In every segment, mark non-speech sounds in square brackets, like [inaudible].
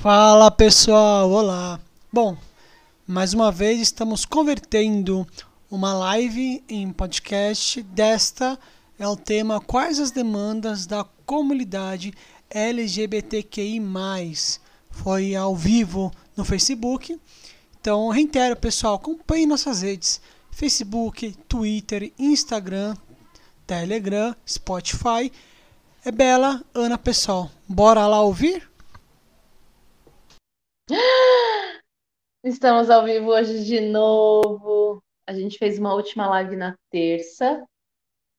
Fala pessoal, olá! Bom, mais uma vez estamos convertendo uma live em podcast. Desta é o tema Quais as demandas da comunidade LGBTQI. Foi ao vivo no Facebook. Então, reitero, pessoal, acompanhe nossas redes: Facebook, Twitter, Instagram, Telegram, Spotify. É Bela, Ana Pessoal. Bora lá ouvir? [gasps] Estamos ao vivo hoje de novo. A gente fez uma última live na terça.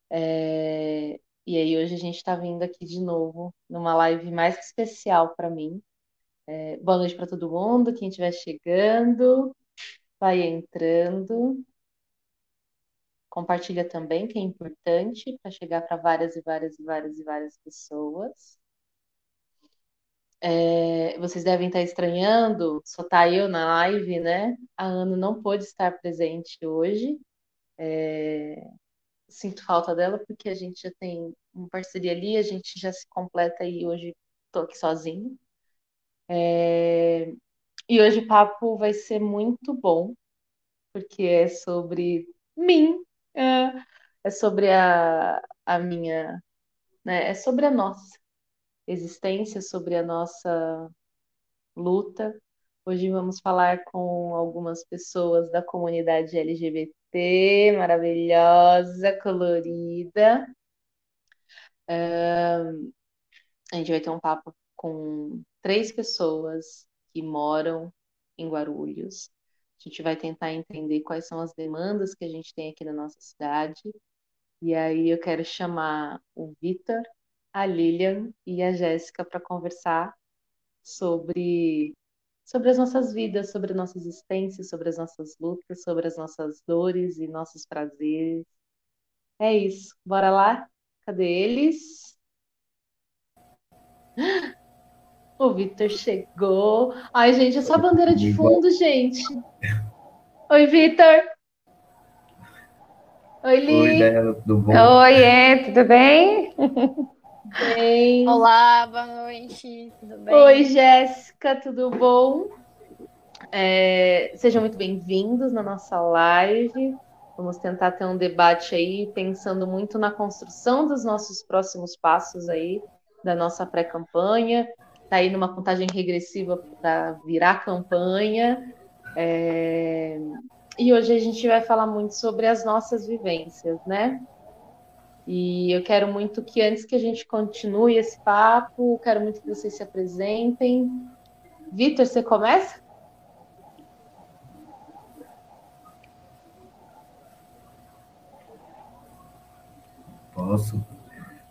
É... E aí hoje a gente está vindo aqui de novo numa live mais especial para mim. É... Boa noite para todo mundo, quem estiver chegando, vai entrando. Compartilha também, que é importante para chegar para várias e várias e várias e várias pessoas. É, vocês devem estar estranhando, só tá eu na live, né? A Ana não pôde estar presente hoje. É, sinto falta dela porque a gente já tem uma parceria ali, a gente já se completa e hoje estou aqui sozinha. É, e hoje o papo vai ser muito bom, porque é sobre mim, é, é sobre a, a minha, né? É sobre a nossa existência, sobre a nossa luta. Hoje vamos falar com algumas pessoas da comunidade LGBT, maravilhosa, colorida. Uh, a gente vai ter um papo com três pessoas que moram em Guarulhos. A gente vai tentar entender quais são as demandas que a gente tem aqui na nossa cidade. E aí eu quero chamar o Vitor, a Lilian e a Jéssica para conversar sobre sobre as nossas vidas, sobre a nossa existência, sobre as nossas lutas, sobre as nossas dores e nossos prazeres. É isso. Bora lá? Cadê eles? [gasps] O Vitor chegou. Ai, gente, é só bandeira de fundo, gente. Oi, Vitor. Oi, Li. Oi, Bela, tudo bom? Oi, tudo bem? [laughs] bem? Olá, boa noite, tudo bem? Oi, Jéssica, tudo bom? É, sejam muito bem-vindos na nossa live. Vamos tentar ter um debate aí, pensando muito na construção dos nossos próximos passos aí, da nossa pré-campanha. Está aí numa contagem regressiva para virar campanha. É... E hoje a gente vai falar muito sobre as nossas vivências, né? E eu quero muito que antes que a gente continue esse papo, quero muito que vocês se apresentem. Vitor, você começa? Posso.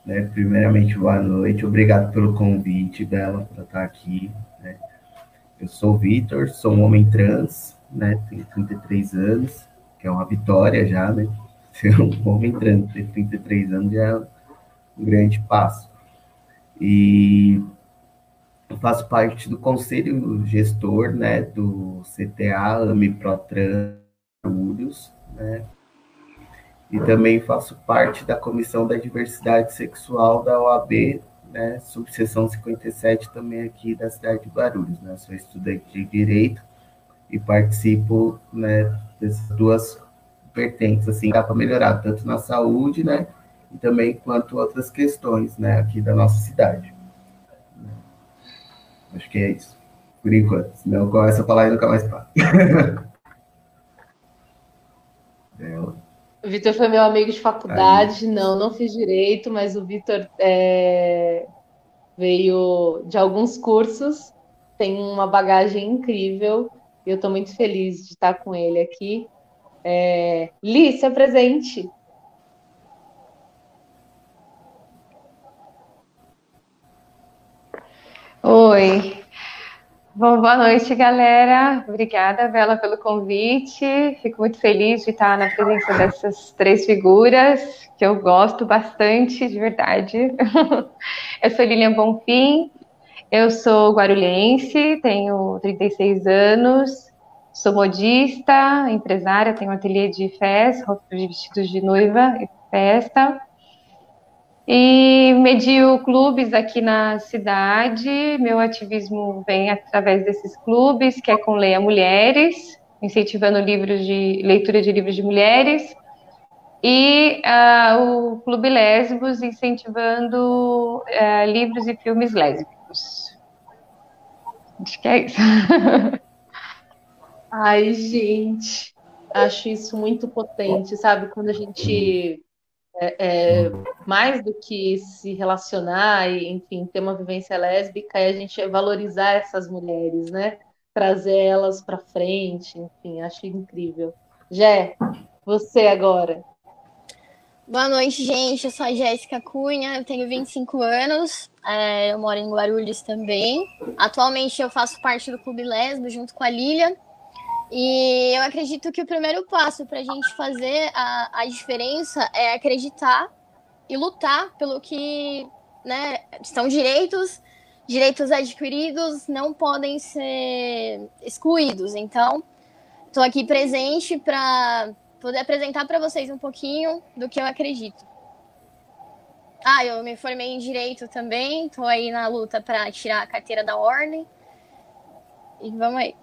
Né? Primeiramente, boa noite. Obrigado pelo convite, Bela, por estar aqui. Né? Eu sou o Vitor, sou um homem trans, né? tenho 33 anos, que é uma vitória já, né? Ser um homem trans, ter 33 anos já é um grande passo. E eu faço parte do conselho gestor, né, do CTA AMI Protran Urus, né, e também faço parte da comissão da diversidade sexual da OAB, né, subseção 57 também aqui da cidade de Guarulhos, né, sou estudante de Direito e participo, né, dessas duas vertentes, assim, dá para melhorar, tanto na saúde, né, e também quanto outras questões, né, aqui da nossa cidade. Acho que é isso, por enquanto, senão eu começo a falar e nunca mais paro. [laughs] O Vitor foi meu amigo de faculdade, Aí. não, não fiz direito, mas o Vitor é, veio de alguns cursos, tem uma bagagem incrível, e eu estou muito feliz de estar com ele aqui. É, Li, se apresente. Oi. Bom, boa noite, galera. Obrigada, Bela, pelo convite. Fico muito feliz de estar na presença dessas três figuras, que eu gosto bastante, de verdade. [laughs] Eu sou Lilian Bonfim, eu sou guarulhense, tenho 36 anos, Sou modista, empresária, tenho um ateliê de festa, de vestidos de noiva e festa. E medio clubes aqui na cidade. Meu ativismo vem através desses clubes, que é com Leia Mulheres, incentivando livros de leitura de livros de mulheres. E uh, o Clube Lésbos, incentivando uh, livros e filmes lésbicos. Acho que é isso. [laughs] Ai, gente, acho isso muito potente, sabe? Quando a gente é, é, mais do que se relacionar e, enfim, ter uma vivência lésbica, é a gente valorizar essas mulheres, né? Trazer elas para frente, enfim, acho incrível. Jé, você agora. Boa noite, gente. Eu sou a Jéssica Cunha, eu tenho 25 anos, é, eu moro em Guarulhos também. Atualmente eu faço parte do Clube Lesbo junto com a Lilia. E eu acredito que o primeiro passo para a gente fazer a, a diferença é acreditar e lutar pelo que né, são direitos, direitos adquiridos não podem ser excluídos. Então, estou aqui presente para poder apresentar para vocês um pouquinho do que eu acredito. Ah, eu me formei em direito também, estou aí na luta para tirar a carteira da ordem. E vamos aí.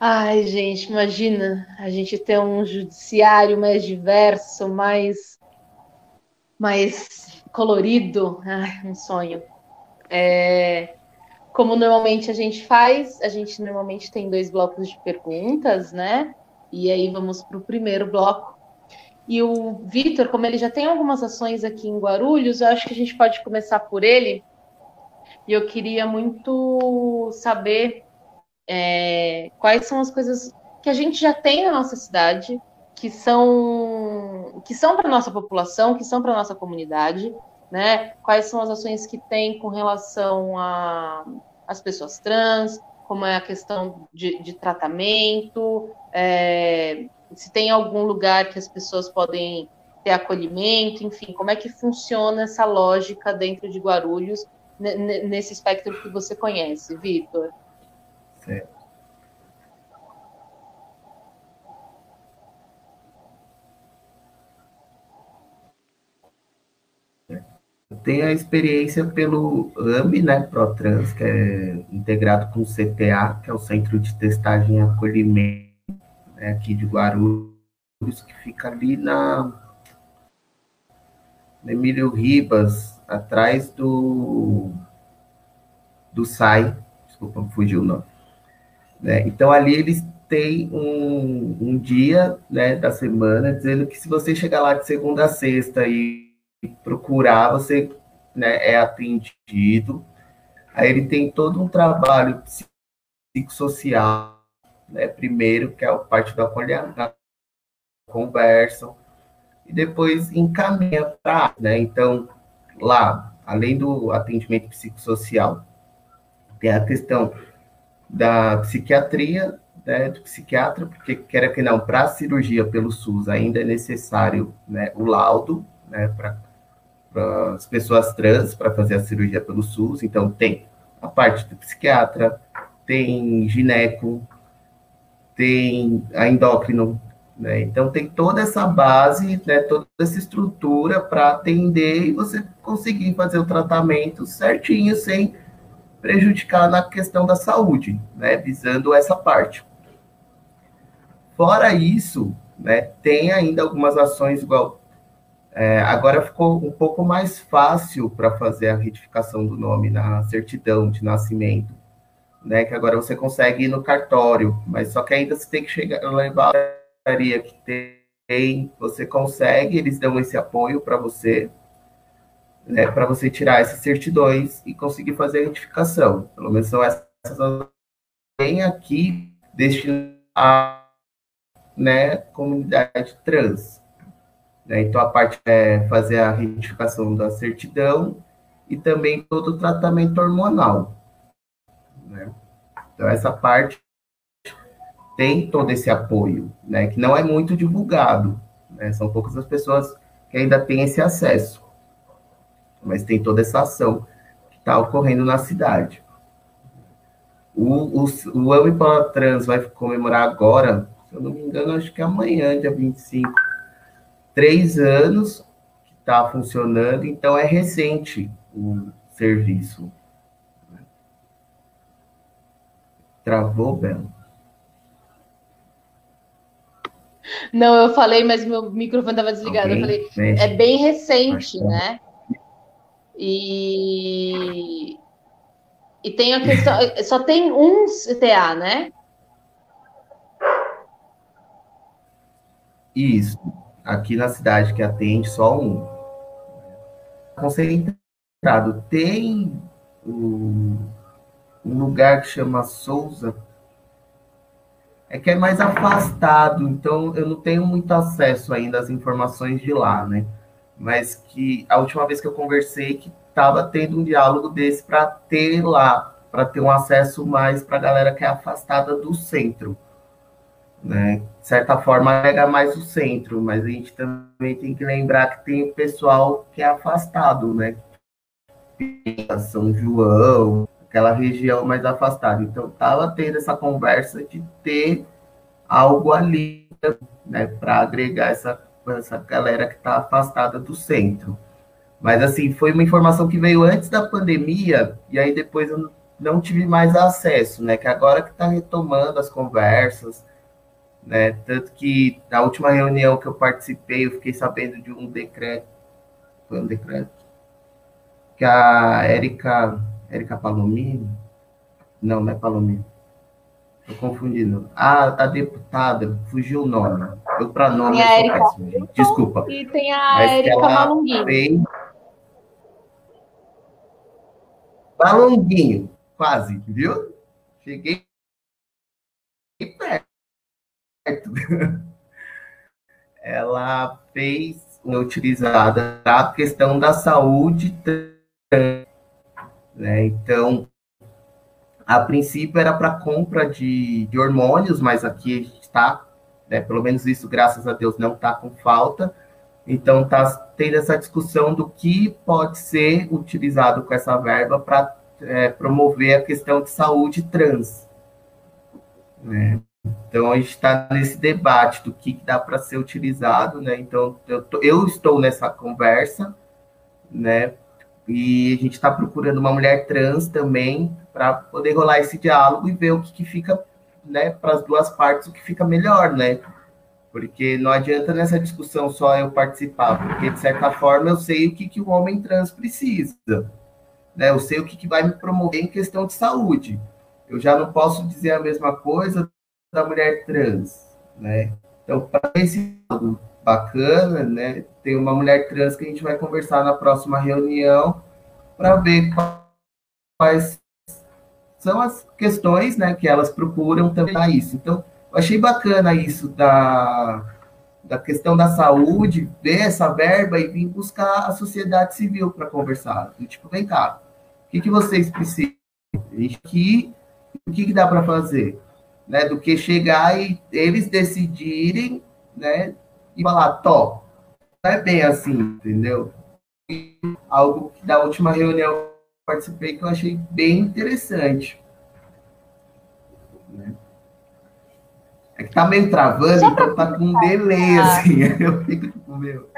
Ai, gente, imagina a gente ter um judiciário mais diverso, mais, mais colorido. Ai, um sonho. É, como normalmente a gente faz, a gente normalmente tem dois blocos de perguntas, né? E aí vamos para o primeiro bloco. E o Vitor, como ele já tem algumas ações aqui em Guarulhos, eu acho que a gente pode começar por ele. E eu queria muito saber é, quais são as coisas que a gente já tem na nossa cidade, que são que são para nossa população, que são para nossa comunidade, né? Quais são as ações que tem com relação às pessoas trans, como é a questão de, de tratamento, é, se tem algum lugar que as pessoas podem ter acolhimento, enfim, como é que funciona essa lógica dentro de Guarulhos nesse espectro que você conhece, Vitor? Certo. Tem a experiência pelo AMI, né, ProTrans, que é integrado com o CTA, que é o Centro de Testagem e Acolhimento, né, aqui de Guarulhos, que fica ali na Emílio Ribas, atrás do, do SAI, desculpa, fugiu o nome. Né? Então, ali eles têm um, um dia né, da semana dizendo que se você chegar lá de segunda a sexta e procurar, você né, é atendido. Aí ele tem todo um trabalho psicossocial, né, primeiro, que é a parte do acolhimento, conversam, e depois encaminha para, né, então, lá, além do atendimento psicossocial, tem a questão da psiquiatria, né, do psiquiatra, porque quer que não, para cirurgia pelo SUS ainda é necessário né, o laudo, né, para as pessoas trans para fazer a cirurgia pelo SUS. Então, tem a parte do psiquiatra, tem gineco, tem a endócrino, né? Então, tem toda essa base, né, toda essa estrutura para atender e você conseguir fazer o tratamento certinho, sem prejudicar na questão da saúde, né, visando essa parte. Fora isso, né, tem ainda algumas ações, igual é, agora ficou um pouco mais fácil para fazer a retificação do nome na certidão de nascimento, né? Que agora você consegue ir no cartório, mas só que ainda você tem que chegar, levar a que tem, você consegue, eles dão esse apoio para você, né? Para você tirar essas certidões e conseguir fazer a retificação. Pelo menos são essas tem aqui destinadas à né, comunidade trans. Né? Então, a parte é fazer a retificação da certidão e também todo o tratamento hormonal. Né? Então, essa parte tem todo esse apoio, né? que não é muito divulgado. Né? São poucas as pessoas que ainda têm esse acesso. Mas tem toda essa ação que está ocorrendo na cidade. O, o, o Trans vai comemorar agora, se eu não me engano, acho que é amanhã, dia 25, três anos está funcionando, então é recente o serviço. Travou, Belo? Não, eu falei, mas meu microfone estava desligado. eu falei, é bem recente, né? E, e tem a questão, só tem um CTA, né? Isso. Aqui na cidade que atende só um. Concentrado. Tem um lugar que chama Souza, é que é mais afastado, então eu não tenho muito acesso ainda às informações de lá, né? Mas que a última vez que eu conversei que estava tendo um diálogo desse para ter lá, para ter um acesso mais para a galera que é afastada do centro, né? De certa forma pega mais o centro, mas a gente também tem que lembrar que tem pessoal que é afastado, né? São João, aquela região mais afastada. Então, estava tendo essa conversa de ter algo ali, né, para agregar essa, essa galera que está afastada do centro. Mas, assim, foi uma informação que veio antes da pandemia, e aí depois eu não tive mais acesso, né, que agora que está retomando as conversas, né, tanto que na última reunião que eu participei, eu fiquei sabendo de um decreto, foi um decreto, que a Érica Érica Palomino? Não, não é Palomino. Estou confundindo. A, a deputada, fugiu o nome. Para nome eu Érica, péssimo, gente. Desculpa. E tem a Érica Malunguinho. Fez... Malunguinho, quase, viu? Cheguei perto. Ela fez uma utilizada a questão da saúde né? Então, a princípio era para compra de, de hormônios, mas aqui a gente está, né, pelo menos isso, graças a Deus, não está com falta. Então, está tendo essa discussão do que pode ser utilizado com essa verba para é, promover a questão de saúde trans. Né? Então, a gente está nesse debate do que dá para ser utilizado. Né? Então, eu, tô, eu estou nessa conversa, né, e a gente está procurando uma mulher trans também para poder rolar esse diálogo e ver o que, que fica, né, para as duas partes, o que fica melhor, né? Porque não adianta nessa discussão só eu participar, porque de certa forma eu sei o que, que o homem trans precisa, né? Eu sei o que, que vai me promover em questão de saúde. Eu já não posso dizer a mesma coisa da mulher trans, né? Então, para esse bacana, né? Tem uma mulher trans que a gente vai conversar na próxima reunião para ver quais são as questões, né, que elas procuram também isso. Então, eu achei bacana isso da, da questão da saúde, ver essa verba e vir buscar a sociedade civil para conversar. tipo, vem cá, o que, que vocês precisam? Aqui, o que, que dá para fazer? Né, do que chegar e eles decidirem, né, e falar, top, não é bem assim, entendeu? Algo que da última reunião participei que eu achei bem interessante. Né? É que tá meio travando, então tá com um delay, assim. [laughs] Eu fico tipo, meu.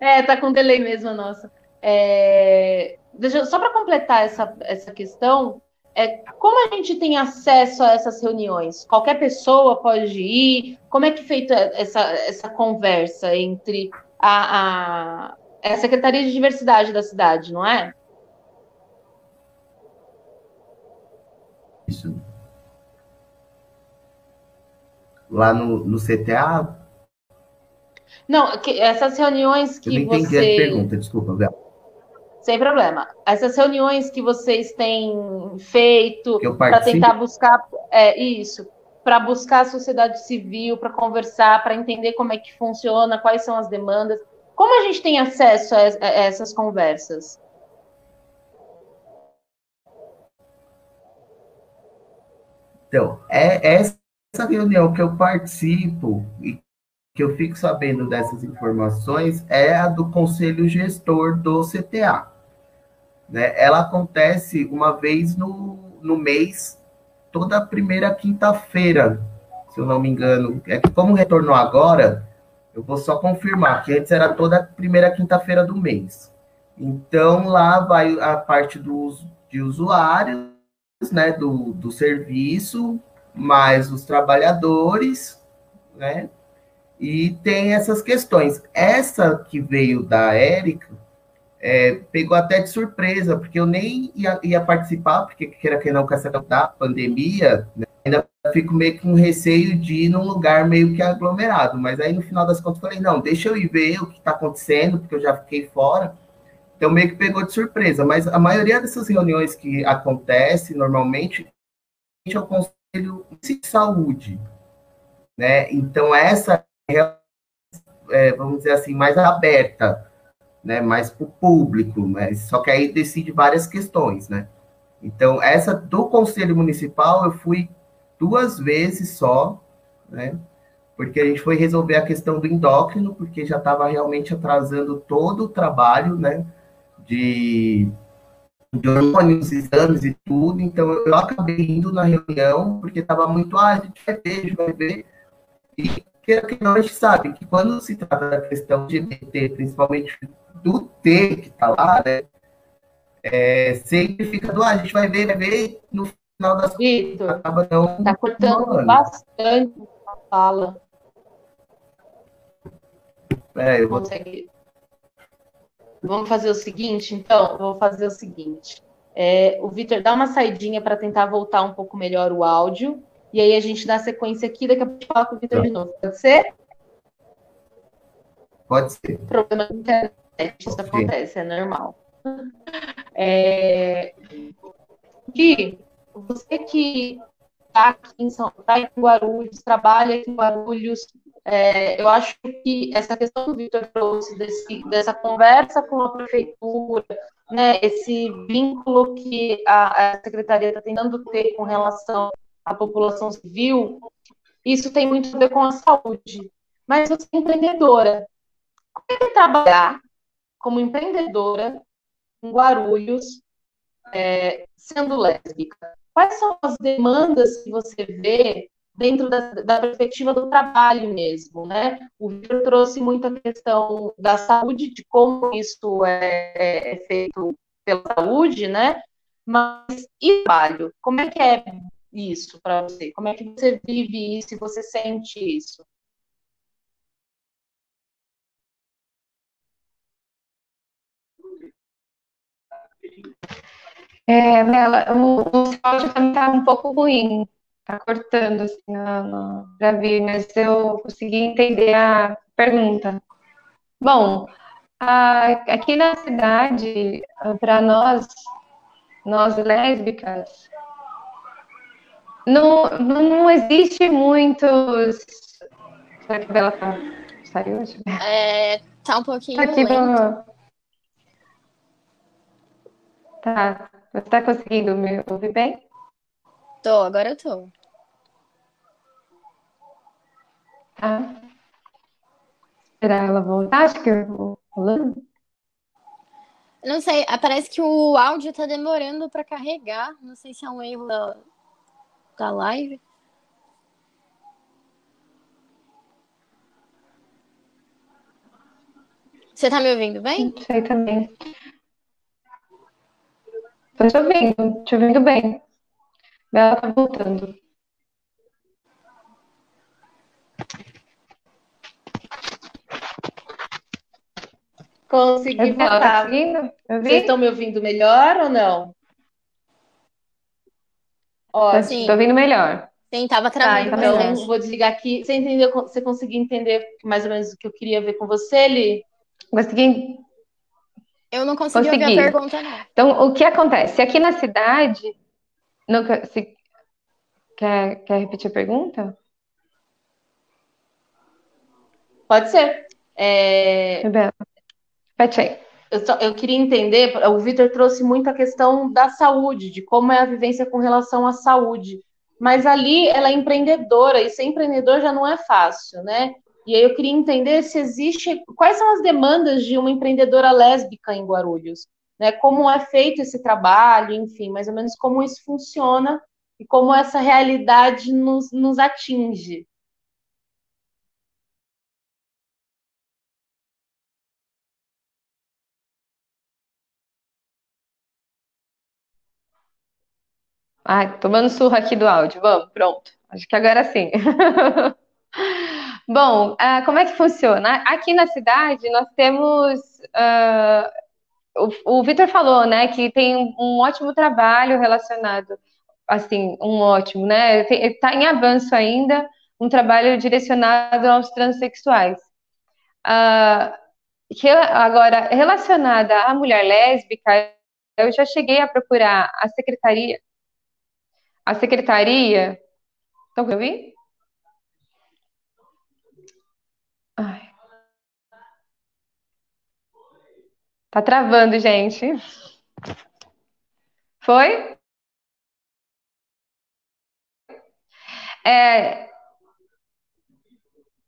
É, tá com delay mesmo, nossa. É... Deixa, só para completar essa, essa questão, é, como a gente tem acesso a essas reuniões? Qualquer pessoa pode ir? Como é que é feita essa, essa conversa entre a, a, a Secretaria de Diversidade da cidade, não é? Isso. Lá no, no CTA? Não, que, essas reuniões que Eu não entendi você... a pergunta, desculpa, Bela. Sem problema. Essas reuniões que vocês têm feito para tentar buscar é, isso, para buscar a sociedade civil, para conversar, para entender como é que funciona, quais são as demandas. Como a gente tem acesso a, a essas conversas? Então, é essa reunião que eu participo e que eu fico sabendo dessas informações é a do conselho gestor do CTA. Né? Ela acontece uma vez no, no mês, toda primeira quinta-feira, se eu não me engano. É que como retornou agora, Eu vou só confirmar, que antes era toda primeira quinta-feira do mês. Então, lá vai a parte dos, de usuários, né, do, do serviço, mais os trabalhadores, né, e tem essas questões. Essa que veio da Érica, é, pegou até de surpresa, porque eu nem ia, ia participar, porque queira que não, com essa da pandemia, né, ainda fico meio com receio de ir num lugar meio que aglomerado, mas aí no final das contas falei, não, deixa eu ir ver o que está acontecendo, porque eu já fiquei fora, então meio que pegou de surpresa, mas a maioria dessas reuniões que acontece normalmente é o Conselho de Saúde, né, então essa é, vamos dizer assim, mais aberta, né, mais para o público, mas só que aí decide várias questões, né. Então, essa do Conselho Municipal eu fui duas vezes só, né, porque a gente foi resolver a questão do endócrino, porque já estava realmente atrasando todo o trabalho, né, de, de hormônios, exames e tudo, então eu acabei indo na reunião, porque estava muito, ah, a gente vai ver, a gente vai ver, e que não, a gente sabe que quando se trata da questão de BT, principalmente do T que está lá, né, é, sempre fica do, ah, a gente vai ver, vai ver, no final das Vitor, acaba não. Está cortando bastante a fala. É, eu vou... Vamos fazer o seguinte, então, vou fazer o seguinte. É, o Vitor dá uma saidinha para tentar voltar um pouco melhor o áudio e aí a gente dá sequência aqui, daqui a pouco fala com o Vitor de novo. Pode ser? Pode ser. Problema de internet, isso acontece, é normal. É... Gui, você que está aqui em São tá em Guarulhos, trabalha aqui em Guarulhos, é, eu acho que essa questão que o Vitor trouxe desse, dessa conversa com a prefeitura, né, esse vínculo que a, a secretaria está tentando ter com relação a população civil, isso tem muito a ver com a saúde. Mas você é empreendedora. Como é que é trabalhar como empreendedora em Guarulhos, é, sendo lésbica? Quais são as demandas que você vê dentro da, da, perspectiva do trabalho mesmo, né? O Vitor trouxe muito a questão da saúde, de como isso é, é, é feito pela saúde, né? Mas e trabalho? Como é que é isso para você? Como é que você vive isso e você sente isso? É, Mela, o, o áudio também está um pouco ruim, está cortando, assim, para vir, mas eu consegui entender a pergunta. Bom, a, aqui na cidade, para nós, nós lésbicas, não, não existe muitos. Será que a Bela tá... saiu? É, tá um pouquinho tá aqui lento. Tá. Você tá conseguindo me ouvir bem? Tô, agora eu tô. Tá. Esperar ela voltar? Acho que eu vou falando. Não sei, parece que o áudio tá demorando para carregar. Não sei se é um erro da, da live. Você tá me ouvindo bem? Sei também. Tô te ouvindo, te ouvindo bem. Ela tá voltando. Consegui voltar. Tá Vocês estão me ouvindo melhor ou não? Ó, Sim. Tô ouvindo melhor. Sim, tava tá, travando. Tá, então bastante. vou desligar aqui. Você entendeu? Você conseguiu entender mais ou menos o que eu queria ver com você, Li? Consegui. Eu não consegui, consegui. ouvir a pergunta, não. Então, o que acontece? Aqui na cidade. Nunca, se, quer, quer repetir a pergunta? Pode ser. É... Repete aí eu, só, eu queria entender, o Vitor trouxe muito a questão da saúde, de como é a vivência com relação à saúde. Mas ali ela é empreendedora, e ser empreendedor já não é fácil, né? E aí eu queria entender se existe, quais são as demandas de uma empreendedora lésbica em Guarulhos, né, como é feito esse trabalho, enfim, mais ou menos como isso funciona e como essa realidade nos, nos atinge. Ai, tomando surra aqui do áudio. Vamos, pronto. Acho que agora sim. [laughs] Bom, é, como é que funciona? Aqui na cidade nós temos uh, o, o Vitor falou, né, que tem um ótimo trabalho relacionado, assim, um ótimo, né? Está em avanço ainda, um trabalho direcionado aos transexuais. Uh, que, agora, relacionada à mulher lésbica, eu já cheguei a procurar a secretaria. A secretaria. Estão ouvindo? Tá travando, gente. Foi? É,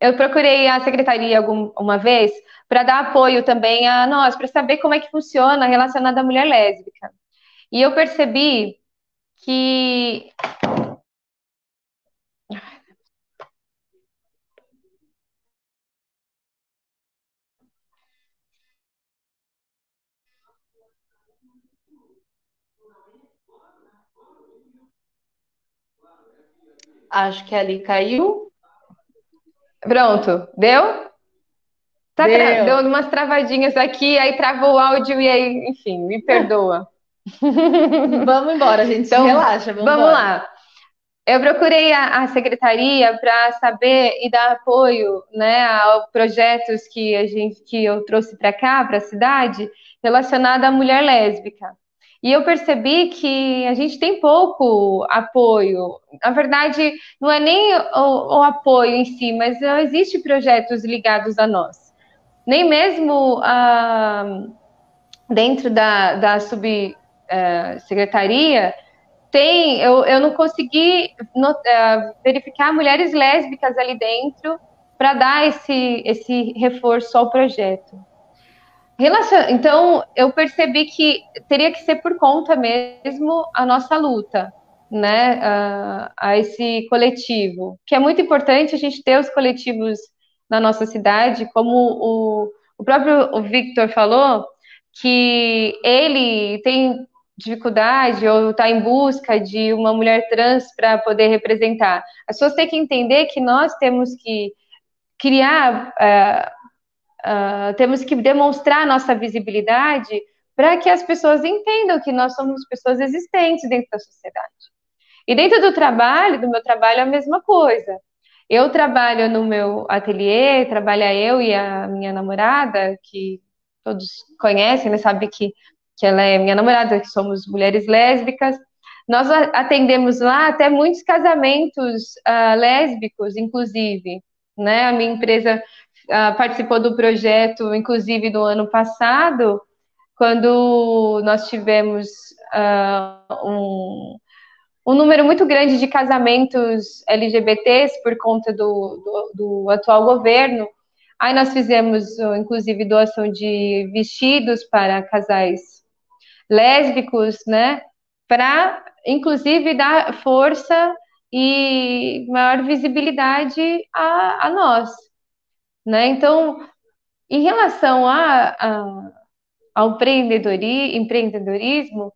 eu procurei a secretaria alguma vez para dar apoio também a nós, para saber como é que funciona relacionado à mulher lésbica. E eu percebi que Acho que ali caiu. Pronto, deu? Tá deu. Tra... deu umas travadinhas aqui, aí travou o áudio e aí, enfim, me perdoa. [laughs] vamos embora, gente. Então, relaxa, vamos, vamos lá. Eu procurei a, a secretaria para saber e dar apoio, né, a projetos que a gente que eu trouxe para cá, para a cidade, relacionado à mulher lésbica. E eu percebi que a gente tem pouco apoio. Na verdade, não é nem o, o apoio em si, mas não existe projetos ligados a nós. Nem mesmo ah, dentro da, da subsecretaria tem, eu, eu não consegui not, uh, verificar mulheres lésbicas ali dentro para dar esse, esse reforço ao projeto. Então, eu percebi que teria que ser por conta mesmo a nossa luta, né, a, a, esse coletivo, que é muito importante a gente ter os coletivos na nossa cidade, como o, o próprio o Victor falou, que ele tem dificuldade ou está em busca de uma mulher trans para poder representar. As pessoas têm que entender que nós temos que criar Uh, temos que demonstrar nossa visibilidade para que as pessoas entendam que nós somos pessoas existentes dentro da sociedade. E dentro do trabalho, do meu trabalho, é a mesma coisa. Eu trabalho no meu ateliê, trabalha eu e a minha namorada, que todos conhecem, né, sabe que, que ela é minha namorada, que somos mulheres lésbicas. Nós atendemos lá até muitos casamentos uh, lésbicos, inclusive. Né? A minha empresa uh, participou do projeto, inclusive do ano passado, quando nós tivemos uh, um, um número muito grande de casamentos LGBTs por conta do, do, do atual governo. Aí nós fizemos, inclusive, doação de vestidos para casais lésbicos, né? Para, inclusive, dar força e maior visibilidade a, a nós, né? Então, em relação a, a, ao empreendedorismo,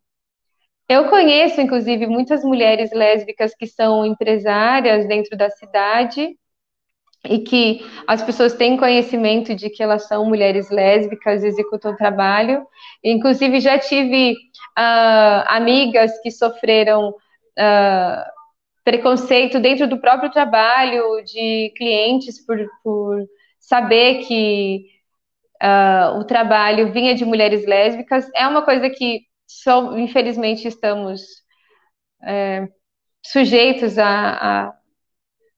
eu conheço, inclusive, muitas mulheres lésbicas que são empresárias dentro da cidade e que as pessoas têm conhecimento de que elas são mulheres lésbicas, executam trabalho. Inclusive, já tive uh, amigas que sofreram uh, preconceito dentro do próprio trabalho de clientes por, por saber que uh, o trabalho vinha de mulheres lésbicas é uma coisa que, só, infelizmente, estamos é, sujeitos a, a,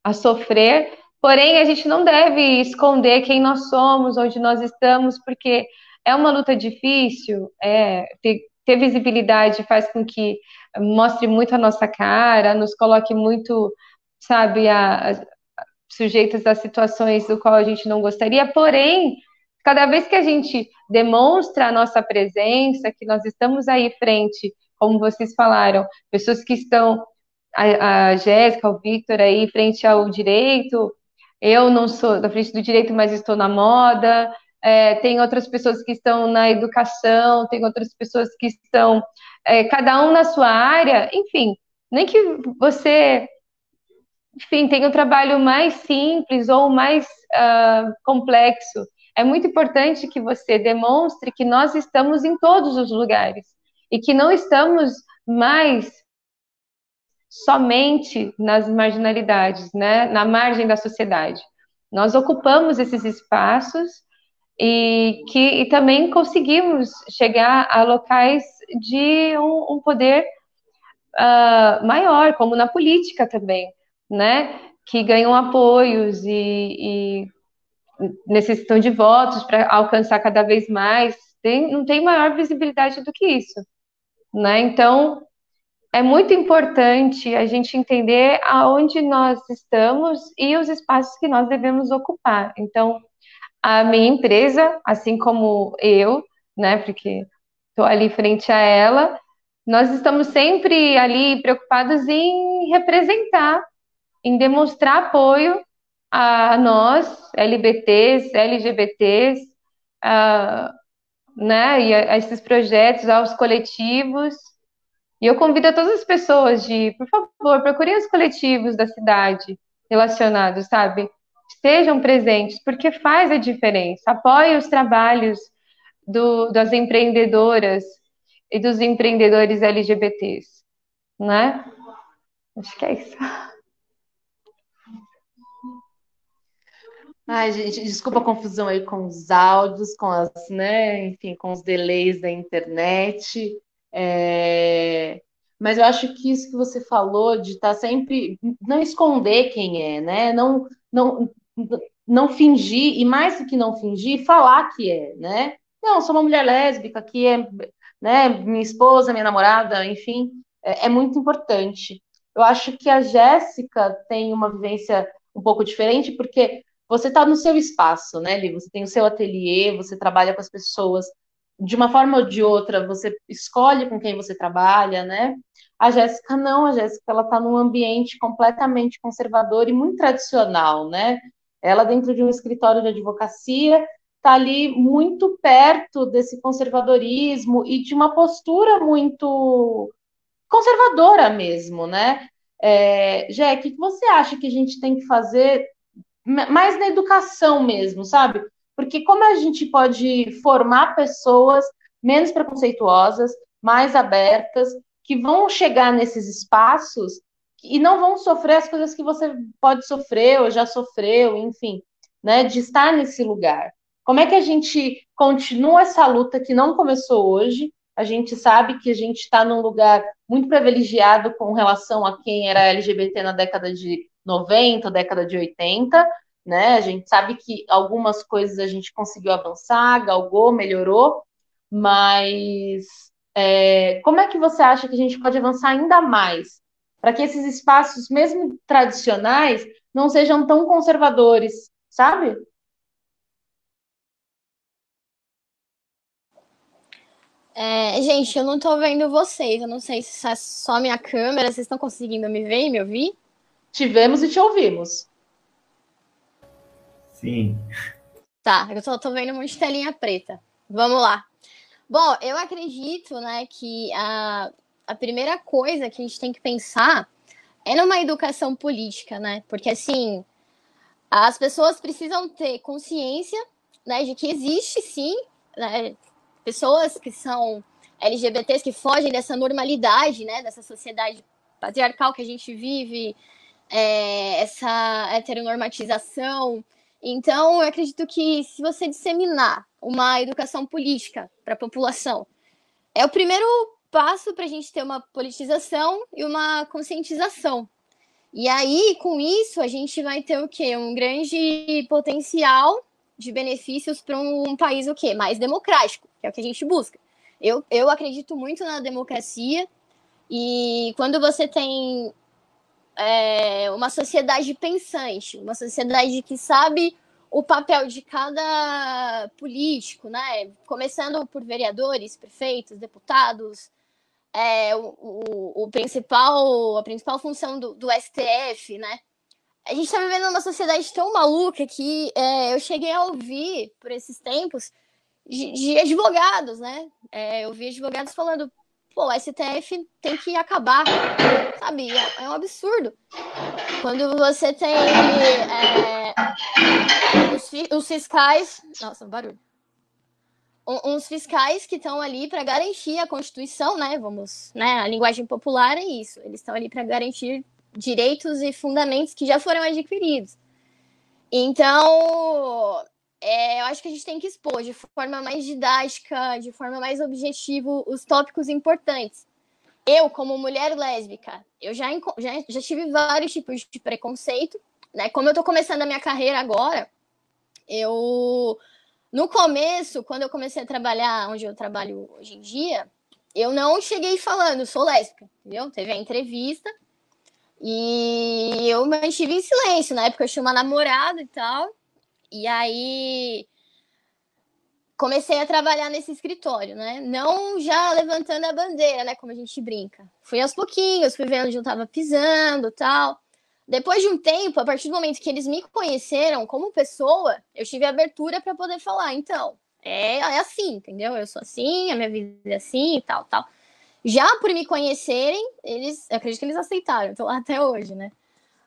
a sofrer. Porém, a gente não deve esconder quem nós somos, onde nós estamos, porque é uma luta difícil. É, ter, ter visibilidade faz com que mostre muito a nossa cara, nos coloque muito, sabe, a, sujeitos a situações do qual a gente não gostaria, porém, cada vez que a gente demonstra a nossa presença, que nós estamos aí frente, como vocês falaram, pessoas que estão, a, a Jéssica, o Victor aí, frente ao direito, eu não sou da frente do direito, mas estou na moda, é, tem outras pessoas que estão na educação, tem outras pessoas que estão, é, cada um na sua área, enfim, Nem que você, enfim, tenha um trabalho mais simples ou mais uh, complexo. É muito importante que você demonstre que nós estamos em todos os lugares e que não estamos mais somente nas marginalidades, né, na margem da sociedade. Nós ocupamos esses espaços e que e também conseguimos chegar a locais de um, um poder uh, maior, como na política também, né, que ganham apoios e, e necessitam de votos para alcançar cada vez mais. Tem, não tem maior visibilidade do que isso, né? Então é muito importante a gente entender aonde nós estamos e os espaços que nós devemos ocupar. Então, a minha empresa, assim como eu, né, porque estou ali frente a ela, nós estamos sempre ali preocupados em representar, em demonstrar apoio a nós, LBTs, LGBTs, a, né, e a, a esses projetos, aos coletivos, e eu convido a todas as pessoas de, por favor, procurem os coletivos da cidade relacionados, sabe? Estejam presentes, porque faz a diferença. Apoie os trabalhos do, das empreendedoras e dos empreendedores LGBTs, né? Acho que é isso. Ai, gente, desculpa a confusão aí com os áudios, com as, né, enfim, com os delays da internet. É... Mas eu acho que isso que você falou de estar tá sempre não esconder quem é, né? Não, não, não fingir e mais do que não fingir, falar que é, né? Não, sou uma mulher lésbica, que é, né? Minha esposa, minha namorada, enfim, é, é muito importante. Eu acho que a Jéssica tem uma vivência um pouco diferente porque você está no seu espaço, né, Li? Você tem o seu ateliê, você trabalha com as pessoas de uma forma ou de outra, você escolhe com quem você trabalha, né? A Jéssica não, a Jéssica ela está num ambiente completamente conservador e muito tradicional, né? Ela dentro de um escritório de advocacia está ali muito perto desse conservadorismo e de uma postura muito conservadora mesmo, né? É, Jé, o que você acha que a gente tem que fazer mais na educação mesmo, sabe? Porque como a gente pode formar pessoas menos preconceituosas, mais abertas, que vão chegar nesses espaços e não vão sofrer as coisas que você pode sofrer ou já sofreu, enfim, né, de estar nesse lugar. Como é que a gente continua essa luta que não começou hoje? A gente sabe que a gente está num lugar muito privilegiado com relação a quem era LGBT na década de 90, década de 80, né? A gente sabe que algumas coisas a gente conseguiu avançar, galgou, melhorou, mas é, como é que você acha que a gente pode avançar ainda mais para que esses espaços, mesmo tradicionais, não sejam tão conservadores, sabe? É, gente, eu não tô vendo vocês. Eu não sei se é só minha câmera. Vocês estão conseguindo me ver e me ouvir? Tivemos e te ouvimos. Sim. Tá, eu só tô vendo um monte de telinha preta. Vamos lá. Bom, eu acredito, né, que a, a primeira coisa que a gente tem que pensar é numa educação política, né? Porque assim, as pessoas precisam ter consciência, né, de que existe sim, né, pessoas que são LGBTs que fogem dessa normalidade, né, dessa sociedade patriarcal que a gente vive, é, essa heteronormatização, então, eu acredito que se você disseminar uma educação política para a população, é o primeiro passo para a gente ter uma politização e uma conscientização. E aí, com isso, a gente vai ter o quê? Um grande potencial de benefícios para um, país o quê? Mais democrático, que é o que a gente busca. Eu, eu acredito muito na democracia e quando você tem é, uma sociedade pensante, uma sociedade que sabe o papel de cada político, né? Começando por vereadores, prefeitos, deputados, é, o, o, o principal, a principal função do, do, STF, né? A gente está vivendo numa sociedade tão maluca que é, eu cheguei a ouvir por esses tempos de, de advogados, né? É, eu vi advogados falando pô, o STF tem que acabar, sabe? É, é um absurdo. Quando você tem é, os, os, fiscais. Nossa, barulho. Uns fiscais que estão ali para garantir a Constituição, né? Vamos, né? A linguagem popular é isso. Eles estão ali para garantir direitos e fundamentos que já foram adquiridos. Então, é, eu acho que a gente tem que expor de forma mais didática, de forma mais objetiva, os tópicos importantes. Eu, como mulher lésbica, eu já, já, já tive vários tipos de preconceito, né? Como eu tô começando a minha carreira agora, eu no começo, quando eu comecei a trabalhar onde eu trabalho hoje em dia, eu não cheguei falando, sou lésbica, entendeu? Teve a entrevista e eu mantive em silêncio. Na época eu tinha uma namorada e tal. E aí comecei a trabalhar nesse escritório, né? Não já levantando a bandeira, né? Como a gente brinca. Fui aos pouquinhos, fui vendo onde eu tava pisando tal. Depois de um tempo, a partir do momento que eles me conheceram como pessoa, eu tive abertura para poder falar. Então, é, é assim, entendeu? Eu sou assim, a minha vida é assim e tal, tal. Já por me conhecerem, eles, eu acredito que eles aceitaram, então até hoje, né?